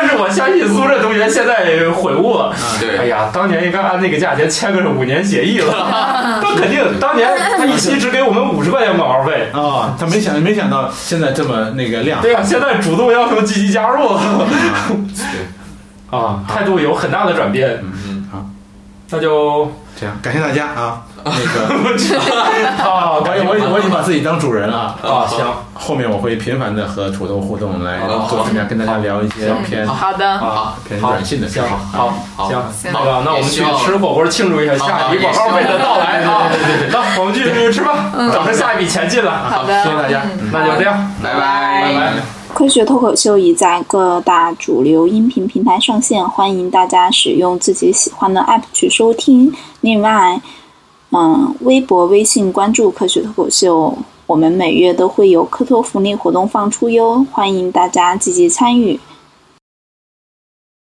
Speaker 1: 但是我相信苏振同学现在悔悟了，
Speaker 2: 对
Speaker 1: 哎呀，当年应该按那个价钱签个五年协议了。[laughs] 他肯定当年他一期只给我们五十块钱广告费。
Speaker 8: 啊，他没想没想到现在这么那个量。
Speaker 1: 对啊、现在主动要求积极加入 [laughs] 啊，态度有很大的转变。
Speaker 8: 嗯，好，
Speaker 1: 那就
Speaker 8: 这样，感谢大家啊。那个，
Speaker 1: 啊，[laughs]
Speaker 8: 我我我已经把自己当主人了。
Speaker 1: 啊，行
Speaker 8: 后面我会频繁的和土豆互动，来做大家跟大家聊一些偏
Speaker 7: 好的，
Speaker 1: 啊，
Speaker 8: 偏
Speaker 1: 好
Speaker 8: 软性的事。
Speaker 1: 好
Speaker 2: 好
Speaker 1: 行，那个那我们去吃火锅庆祝一下下一笔广告费的到来啊！那我们去吃吧，等着下一笔钱进来。
Speaker 7: 好的，
Speaker 8: 谢谢大家
Speaker 7: 嗯
Speaker 1: 那就这样，
Speaker 2: 拜
Speaker 1: 拜
Speaker 2: 拜
Speaker 1: 拜。
Speaker 9: 科学脱口秀已在各大主流音频平台上线，欢迎大家使用自己喜欢的 app 去收听。另外，嗯，微博、微信关注科学脱口秀，我们每月都会有科托福利活动放出哟，欢迎大家积极参与。